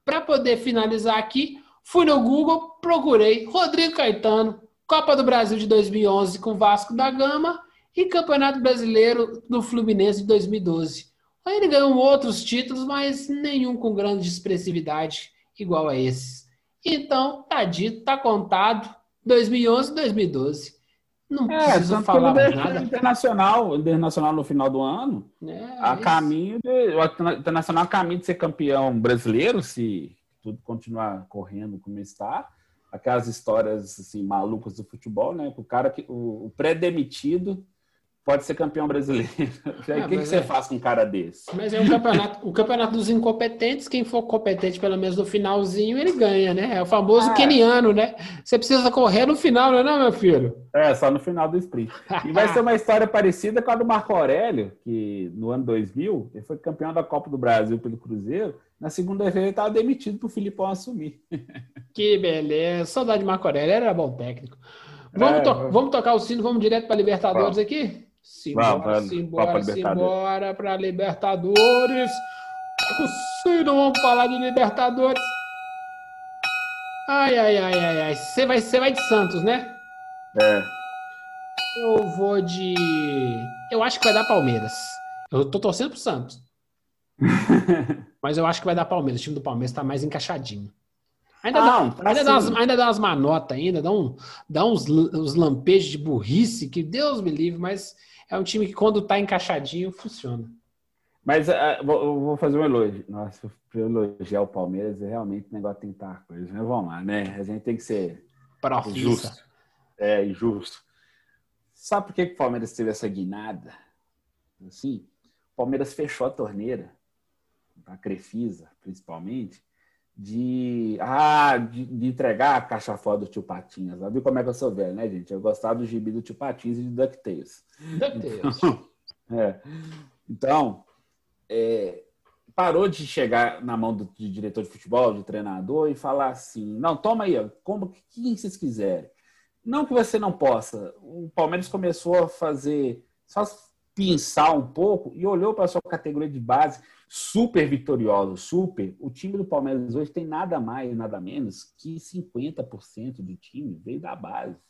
Para poder finalizar aqui, fui no Google, procurei Rodrigo Caetano, Copa do Brasil de 2011 com Vasco da Gama e Campeonato Brasileiro do Fluminense de 2012. Aí ele ganhou outros títulos, mas nenhum com grande expressividade igual a esses. Então, tá dito, tá contado, 2011 2012. Não é, ele falar mais o nada. internacional, internacional no final do ano, É, a isso. caminho de, o Internacional a caminho de ser campeão brasileiro, se tudo continuar correndo como está. Aquelas histórias assim, malucas do futebol, né? O cara que o, o pré-demitido pode ser campeão brasileiro. Aí, Ah, o que, que você é. faz com um cara desse? Mas é um campeonato, o campeonato dos incompetentes. Quem for competente, pelo menos no finalzinho, ele ganha, né? É o famoso É. keniano, né? Você precisa correr no final, não é, meu filho? É, só no final do sprint. E vai ser uma história parecida com a do Marco Aurélio, que no ano 2000 ele foi campeão da Copa do Brasil pelo Cruzeiro. Na segunda-feira ele estava demitido para o Filipão assumir. Que beleza. Saudade de Marco Aurélio, era bom técnico. Vamos, É, to- vamos. vamos tocar o sino, vamos direto para Libertadores aqui? Simbora, simbora, pra Libertadores. simbora para Libertadores. O sino, vamos falar de Libertadores. Ai, ai, ai, ai, ai. Você vai, você vai de Santos, né? É. Eu vou de. Eu acho que vai dar Palmeiras. Eu tô torcendo pro Santos. Mas eu acho que vai dar Palmeiras. O time do Palmeiras tá mais encaixadinho. Ainda, Não, dá, ainda, dá, umas, ainda dá umas manotas ainda, dá, um, dá uns, uns lampejos de burrice que Deus me livre, mas é um time que quando tá encaixadinho funciona. Mas ah, vou, eu vou fazer um elogio. Nossa, para elogiar o Palmeiras, é realmente um negócio de tentar coisa. Mas vamos lá, né? A gente tem que ser Profissa. justo. É, e justo. Sabe por que, que o Palmeiras teve essa guinada? Assim, o Palmeiras fechou a torneira, a Crefisa, principalmente, de, ah, de, de entregar a caixa fora do tio Patinhas. Viu como é que eu sou velho, né, gente? Eu gostava do gibi do tio Patinhas e de DuckTales. DuckTales. É. Então, é, parou de chegar na mão do de diretor de futebol, de treinador, e falar assim: não, toma aí, ó, como quem vocês quiserem. Não que você não possa. O Palmeiras começou a fazer, só pensar um pouco e olhou para a sua categoria de base super vitoriosa, super. O time do Palmeiras hoje tem nada mais, nada menos que 50% do time veio da base.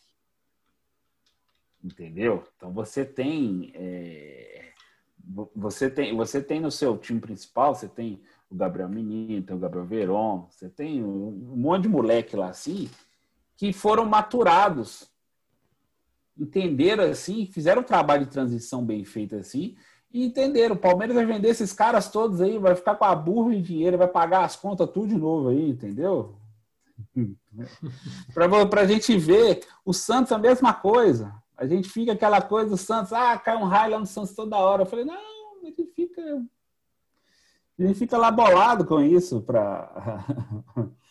Entendeu? Então você tem, é, vo- você tem, você tem no seu time principal, você tem o Gabriel Menino, tem o Gabriel Veron, você tem um monte de moleque lá assim que foram maturados, entenderam assim, fizeram um trabalho de transição bem feito assim e entenderam. O Palmeiras vai vender esses caras todos aí, vai ficar com a burra de dinheiro, vai pagar as contas tudo de novo aí, entendeu? Para a gente ver, o Santos é a mesma coisa. A gente fica aquela coisa do Santos, ah, cai um raio lá no Santos toda hora. Eu falei, não, gente fica. Gente fica lá bolado com isso. Pra...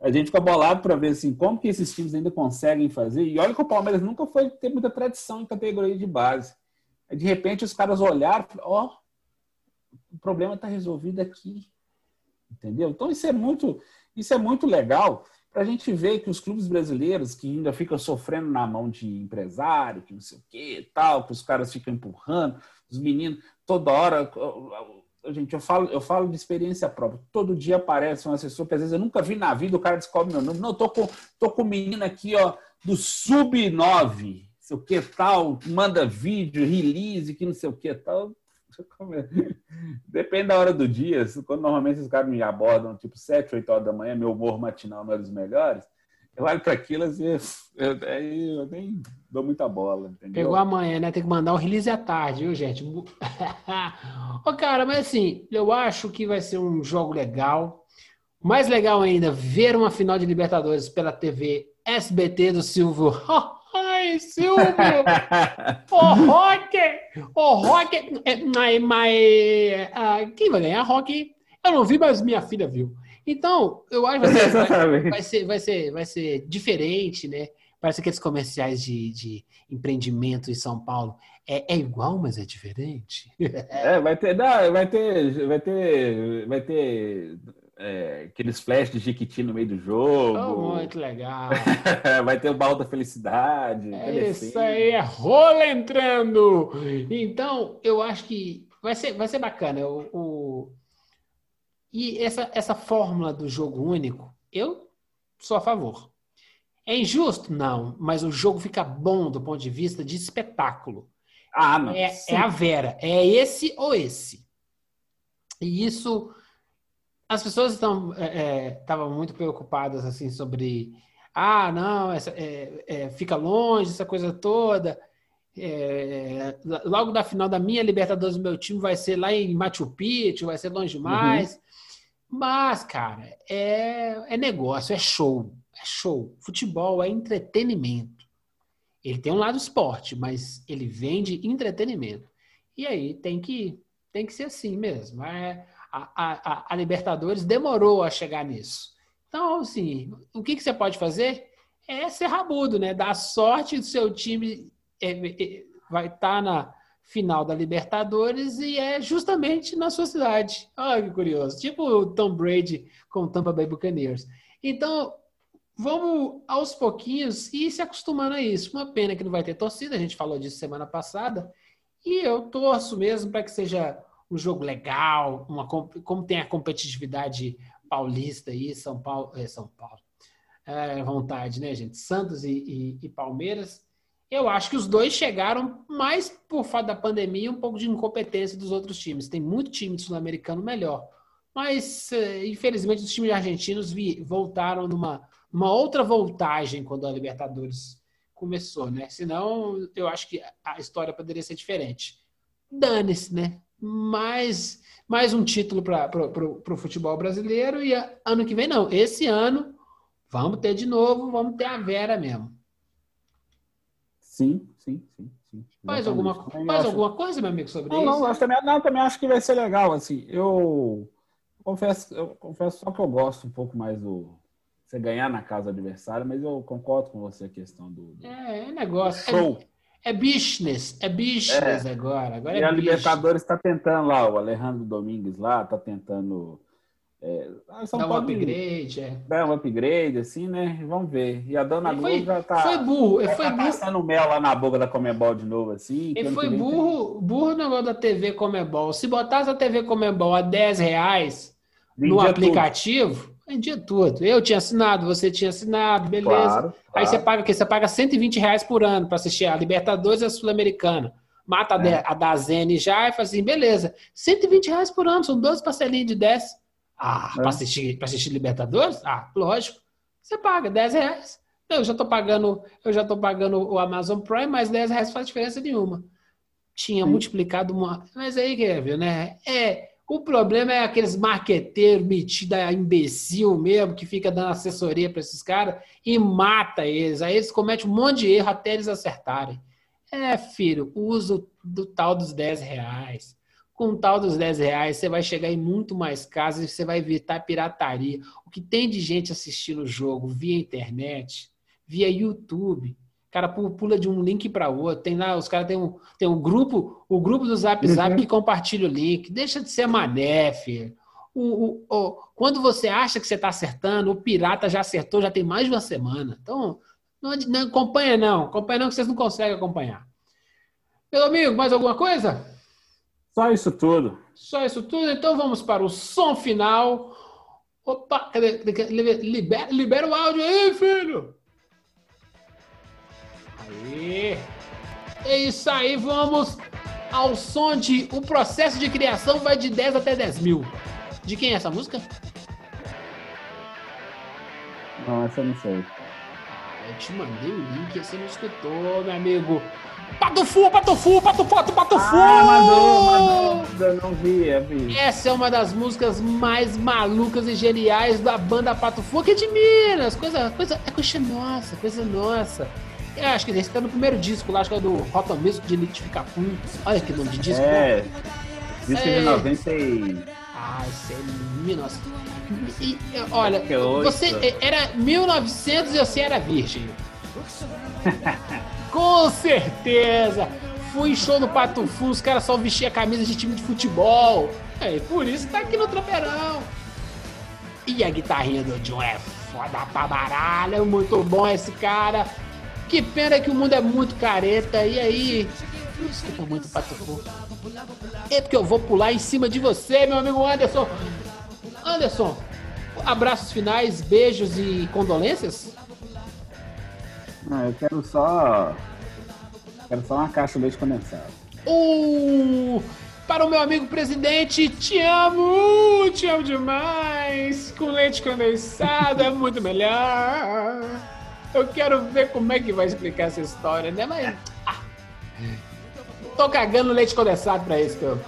a gente fica bolado para ver assim, como que esses times ainda conseguem fazer. E olha que o Palmeiras nunca foi ter muita tradição em categoria de base. De repente os caras olharam ó, o problema está resolvido aqui. Entendeu? Então isso é muito, isso é muito legal para a gente ver que os clubes brasileiros que ainda ficam sofrendo na mão de empresário, que não sei o que tal, que os caras ficam empurrando, os meninos, toda hora. Gente, eu falo, eu falo de experiência própria. Todo dia aparece um assessor que às vezes eu nunca vi na vida, o cara descobre meu nome. Não, tô com, tô com o menino aqui, ó, do Sub-9, sei o que tal, manda vídeo, release, que não sei o que tal. Depende da hora do dia. Quando normalmente os caras me abordam tipo 7, 8 horas da manhã, meu humor matinal não é dos melhores. Eu olho para aquilo assim, eu, aí eu nem dou muita bola. Entendeu? Pegou amanhã, né? Tem que mandar o release à tarde, viu, gente? Ô, cara, mas assim, eu acho que vai ser um jogo legal. Mais legal ainda, ver uma final de Libertadores pela TV SBT do Silvio. Ai, Silvio! Ô, Rock! Ô, Rock! Mas, mas ah, quem vai ganhar, Rock? Eu não vi, mas minha filha viu. Então, eu acho que vai ser, vai, ser, vai ser, vai ser diferente, né? Parece aqueles comerciais de, de empreendimento em São Paulo. É, é igual, mas é diferente. É, vai ter, não, vai ter, vai ter, vai ter é, aqueles flash de Jequiti no meio do Oh, jogo. muito legal. vai ter o baú da felicidade. É isso aí, é rola entrando. Então, eu acho que vai ser, vai ser bacana. O, o- E essa, essa fórmula do jogo único, eu sou a favor. É injusto? Não, mas o jogo fica bom do ponto de vista de espetáculo. Ah, não. É, é a Vera. É esse ou esse. E isso. As pessoas estão estavam muito preocupadas assim sobre. Ah, não, essa, é, é, fica longe, essa coisa toda. É, logo da final da minha Libertadores, meu time vai ser lá em Machu Picchu, vai ser longe demais. Mas, cara, é, é negócio, é show. É show. Futebol é entretenimento. Ele tem um lado esporte, mas ele vende entretenimento. E aí tem que, tem que ser assim mesmo. É, a, a, a- Libertadores demorou a chegar nisso. Então, assim, o que, que você pode fazer é ser rabudo, né? Dar sorte do seu time é, é, vai estar na final da Libertadores e é justamente na sua cidade. Olha que curioso. Tipo o Tom Brady com o Tampa Bay Buccaneers. Então, vamos aos pouquinhos e se acostumando a isso. Uma pena que não vai ter torcida, a gente falou disso semana passada. E eu torço mesmo para que seja um jogo legal, uma, como tem a competitividade paulista aí, São Paulo, é, São Paulo, é, vontade, né, gente? Santos e, e- e Palmeiras. Eu acho que os dois chegaram mais por fato da pandemia e um pouco de incompetência dos outros times. Tem muito time sul-americano melhor. Mas, eh, infelizmente, os times argentinos voltaram numa, numa outra voltagem quando a Libertadores começou, né? Senão, eu acho que a história poderia ser diferente. Dane-se, né? Mais, mais um título para o futebol brasileiro e ano que vem, não. Esse ano, vamos ter de novo, vamos ter a Vera mesmo. Sim, sim, sim. sim. Exatamente. alguma, Também mais acho- alguma coisa, meu amigo, sobre Não, isso? não, acho também, não, também acho que vai ser legal, assim, eu confesso, eu confesso só que eu gosto um pouco mais do você ganhar na casa do adversário, mas eu concordo com você a questão do, do É, é negócio. show. É, é business. É business agora. Agora e é a business. Libertadores está tentando lá, o Alejandro Domingues lá, está tentando é, ah, São Dá um Paulo upgrade. É. dar um upgrade, assim, né? Vamos ver. E a Dona Ele foi, já tá, foi burro. Ele já foi tá burro. passando mel lá na boca da Comebol de novo, assim. Ele ano foi vem tem- burro, burro no negócio da TV Comebol. Se botasse a TV Comebol a 10 reais no aplicativo, vendia tudo. Eu tinha assinado, você tinha assinado, tudo. beleza. Claro, Aí claro. você paga o quê? Você paga 120 reais por ano para assistir a Libertadores e a Sul-Americana. Mata a É. a da Zene já e fala assim, beleza. 120 reais por ano, são 12 parcelinhas de 10. Ah, É. para assistir, pra assistir Libertadores? Ah, lógico. Você paga 10 reais. Eu já tô pagando, eu já tô pagando o Amazon Prime, mas 10 reais faz diferença nenhuma. Tinha Sim. multiplicado uma. Mas aí, Kevin, né? É. O problema é aqueles marqueteiros metidos a imbecil mesmo, que fica dando assessoria para esses caras e mata eles. Aí eles cometem um monte de erro até eles acertarem. É, filho, uso do tal dos 10 reais. Com o tal dos 10 reais, você vai chegar em muito mais casas e você vai evitar pirataria. O que tem de gente assistindo o jogo via internet, via YouTube. O cara pu- pula de um link para outro. Tem lá, os caras têm um, tem um grupo, o grupo do Zap Zap Uhum. que compartilha o link. Deixa de ser mané, filho. O, o- o- quando você acha que você está acertando, o pirata já acertou, já tem mais de uma semana. Então, não, não acompanha, não. Acompanha, não, que vocês não conseguem acompanhar. Meu amigo, mais alguma coisa? Só isso tudo. Só isso tudo? Então vamos para o som final. Opa, cadê? cadê- Libera, libera o áudio aí, filho! Aí! É isso aí, vamos ao som de. O processo de criação vai de 10 até 10 mil. De quem é essa música? Não, essa eu não sei. Eu te mandei o link e você não escutou, meu amigo. Patufu, Patufu, Patufu, Patufu! Ah, mandou, mandou. Eu não vi, eu vi. Essa é uma das músicas mais malucas e geniais da banda Pato Fu, que é de Minas. Coisa, coisa, é coisa nossa, coisa nossa. Eu acho que esse tá no primeiro disco lá, acho que é do Rotom Music de Litificar Pum. Olha que nome de disco. É. Disco É. de 90 e... Ah, isso é lindo, nossa. E, olha, você era 1900 e você era virgem. Com certeza! Fui show no Pato Fu, os caras só vestiam a camisa de time de futebol. É, por isso tá aqui no Tropeirão. E a guitarrinha do John é foda pra baralho, é muito bom esse cara. Que pena que o mundo é muito careta, e aí... Escuta muito Pato Fu. É porque eu vou pular em cima de você, meu amigo Anderson. Anderson, abraços finais, beijos e condolências? Não, eu quero só... Quero só uma caixa de leite condensado. Uh, para o meu amigo presidente, te amo, te amo demais. Com leite condensado é muito melhor. Eu quero ver como é que vai explicar essa história, né? Mas. ah, tô cagando leite condensado pra isso, meu.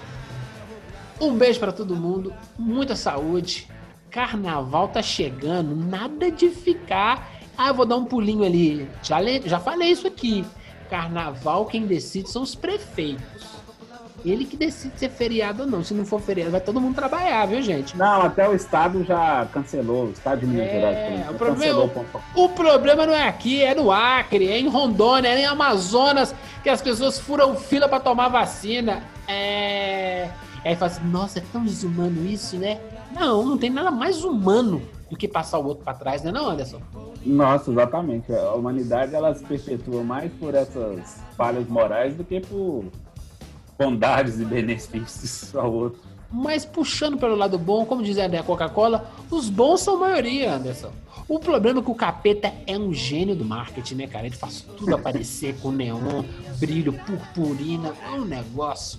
Um beijo pra todo mundo, muita saúde. Carnaval tá chegando, nada de ficar. Ah, eu vou dar um pulinho ali. Já, já falei isso aqui. Carnaval, quem decide são os prefeitos. Ele que decide se é feriado ou não. Se não for feriado, vai todo mundo trabalhar, viu, gente? Não, até o Estado já cancelou. O Estado de Minas É, Gerais. o problema- cancelou o. O problema não é aqui, é no Acre, é em Rondônia, é em Amazonas, que as pessoas furam fila pra tomar vacina. É. E aí fala assim, nossa, é tão desumano isso, né? Não, não tem nada mais humano do que passar o outro pra trás, né, não, Anderson? Nossa, exatamente. A humanidade ela se perpetua mais por essas falhas morais do que por bondades e benefícios ao outro. Mas puxando pelo lado bom, como diz a Coca-Cola, os bons são a maioria, Anderson. O problema é que o capeta é um gênio do marketing, né, cara? Ele faz tudo aparecer com neon, brilho, purpurina, é um negócio.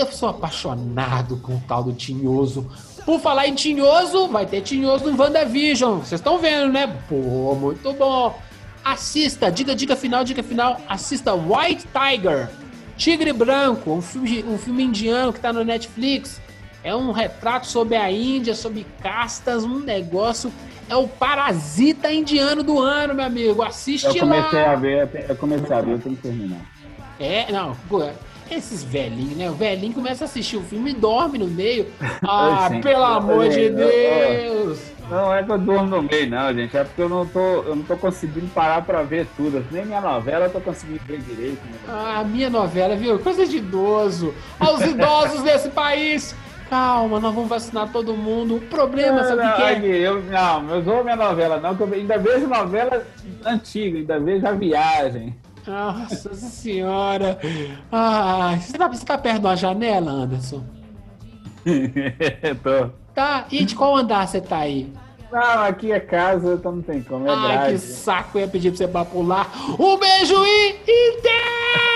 Eu sou apaixonado com o tal do Tinhoso. Por falar em Tinhoso, vai ter Tinhoso no WandaVision. Vocês estão vendo, né? Pô, muito bom. Assista, dica, dica final, dica final. Assista White Tiger, Tigre Branco, um filme, um filme indiano que tá no Netflix. É um retrato sobre a Índia, sobre castas, um negócio. É o parasita indiano do ano, meu amigo. Assiste Eu comecei lá. a ver, eu comecei a ver, eu tenho que terminar. É, não, pô, esses velhinhos, né? O velhinho começa a assistir o filme e dorme no meio. Ah, pelo amor de eu- eu- Deus! Não é que eu durmo no meio, não, gente. É porque eu não tô, eu não tô conseguindo parar pra ver tudo. Nem minha novela eu tô conseguindo ver direito. Né? Ah, minha novela, viu? Coisa de idoso. Aos idosos desse país. Calma, nós vamos vacinar todo mundo. O problema, sabe o não, que, é? Eu, não, eu sou minha novela, não, que eu ainda vejo novela antiga, ainda vejo a viagem. Nossa senhora. Ah, você tá, você tá perto uma janela, Anderson? tô. Tá? E de qual andar você tá aí? Não, aqui é casa, então não tem como, é Ai, que saco, eu ia pedir pra você pra pular. Um beijo e... Inter!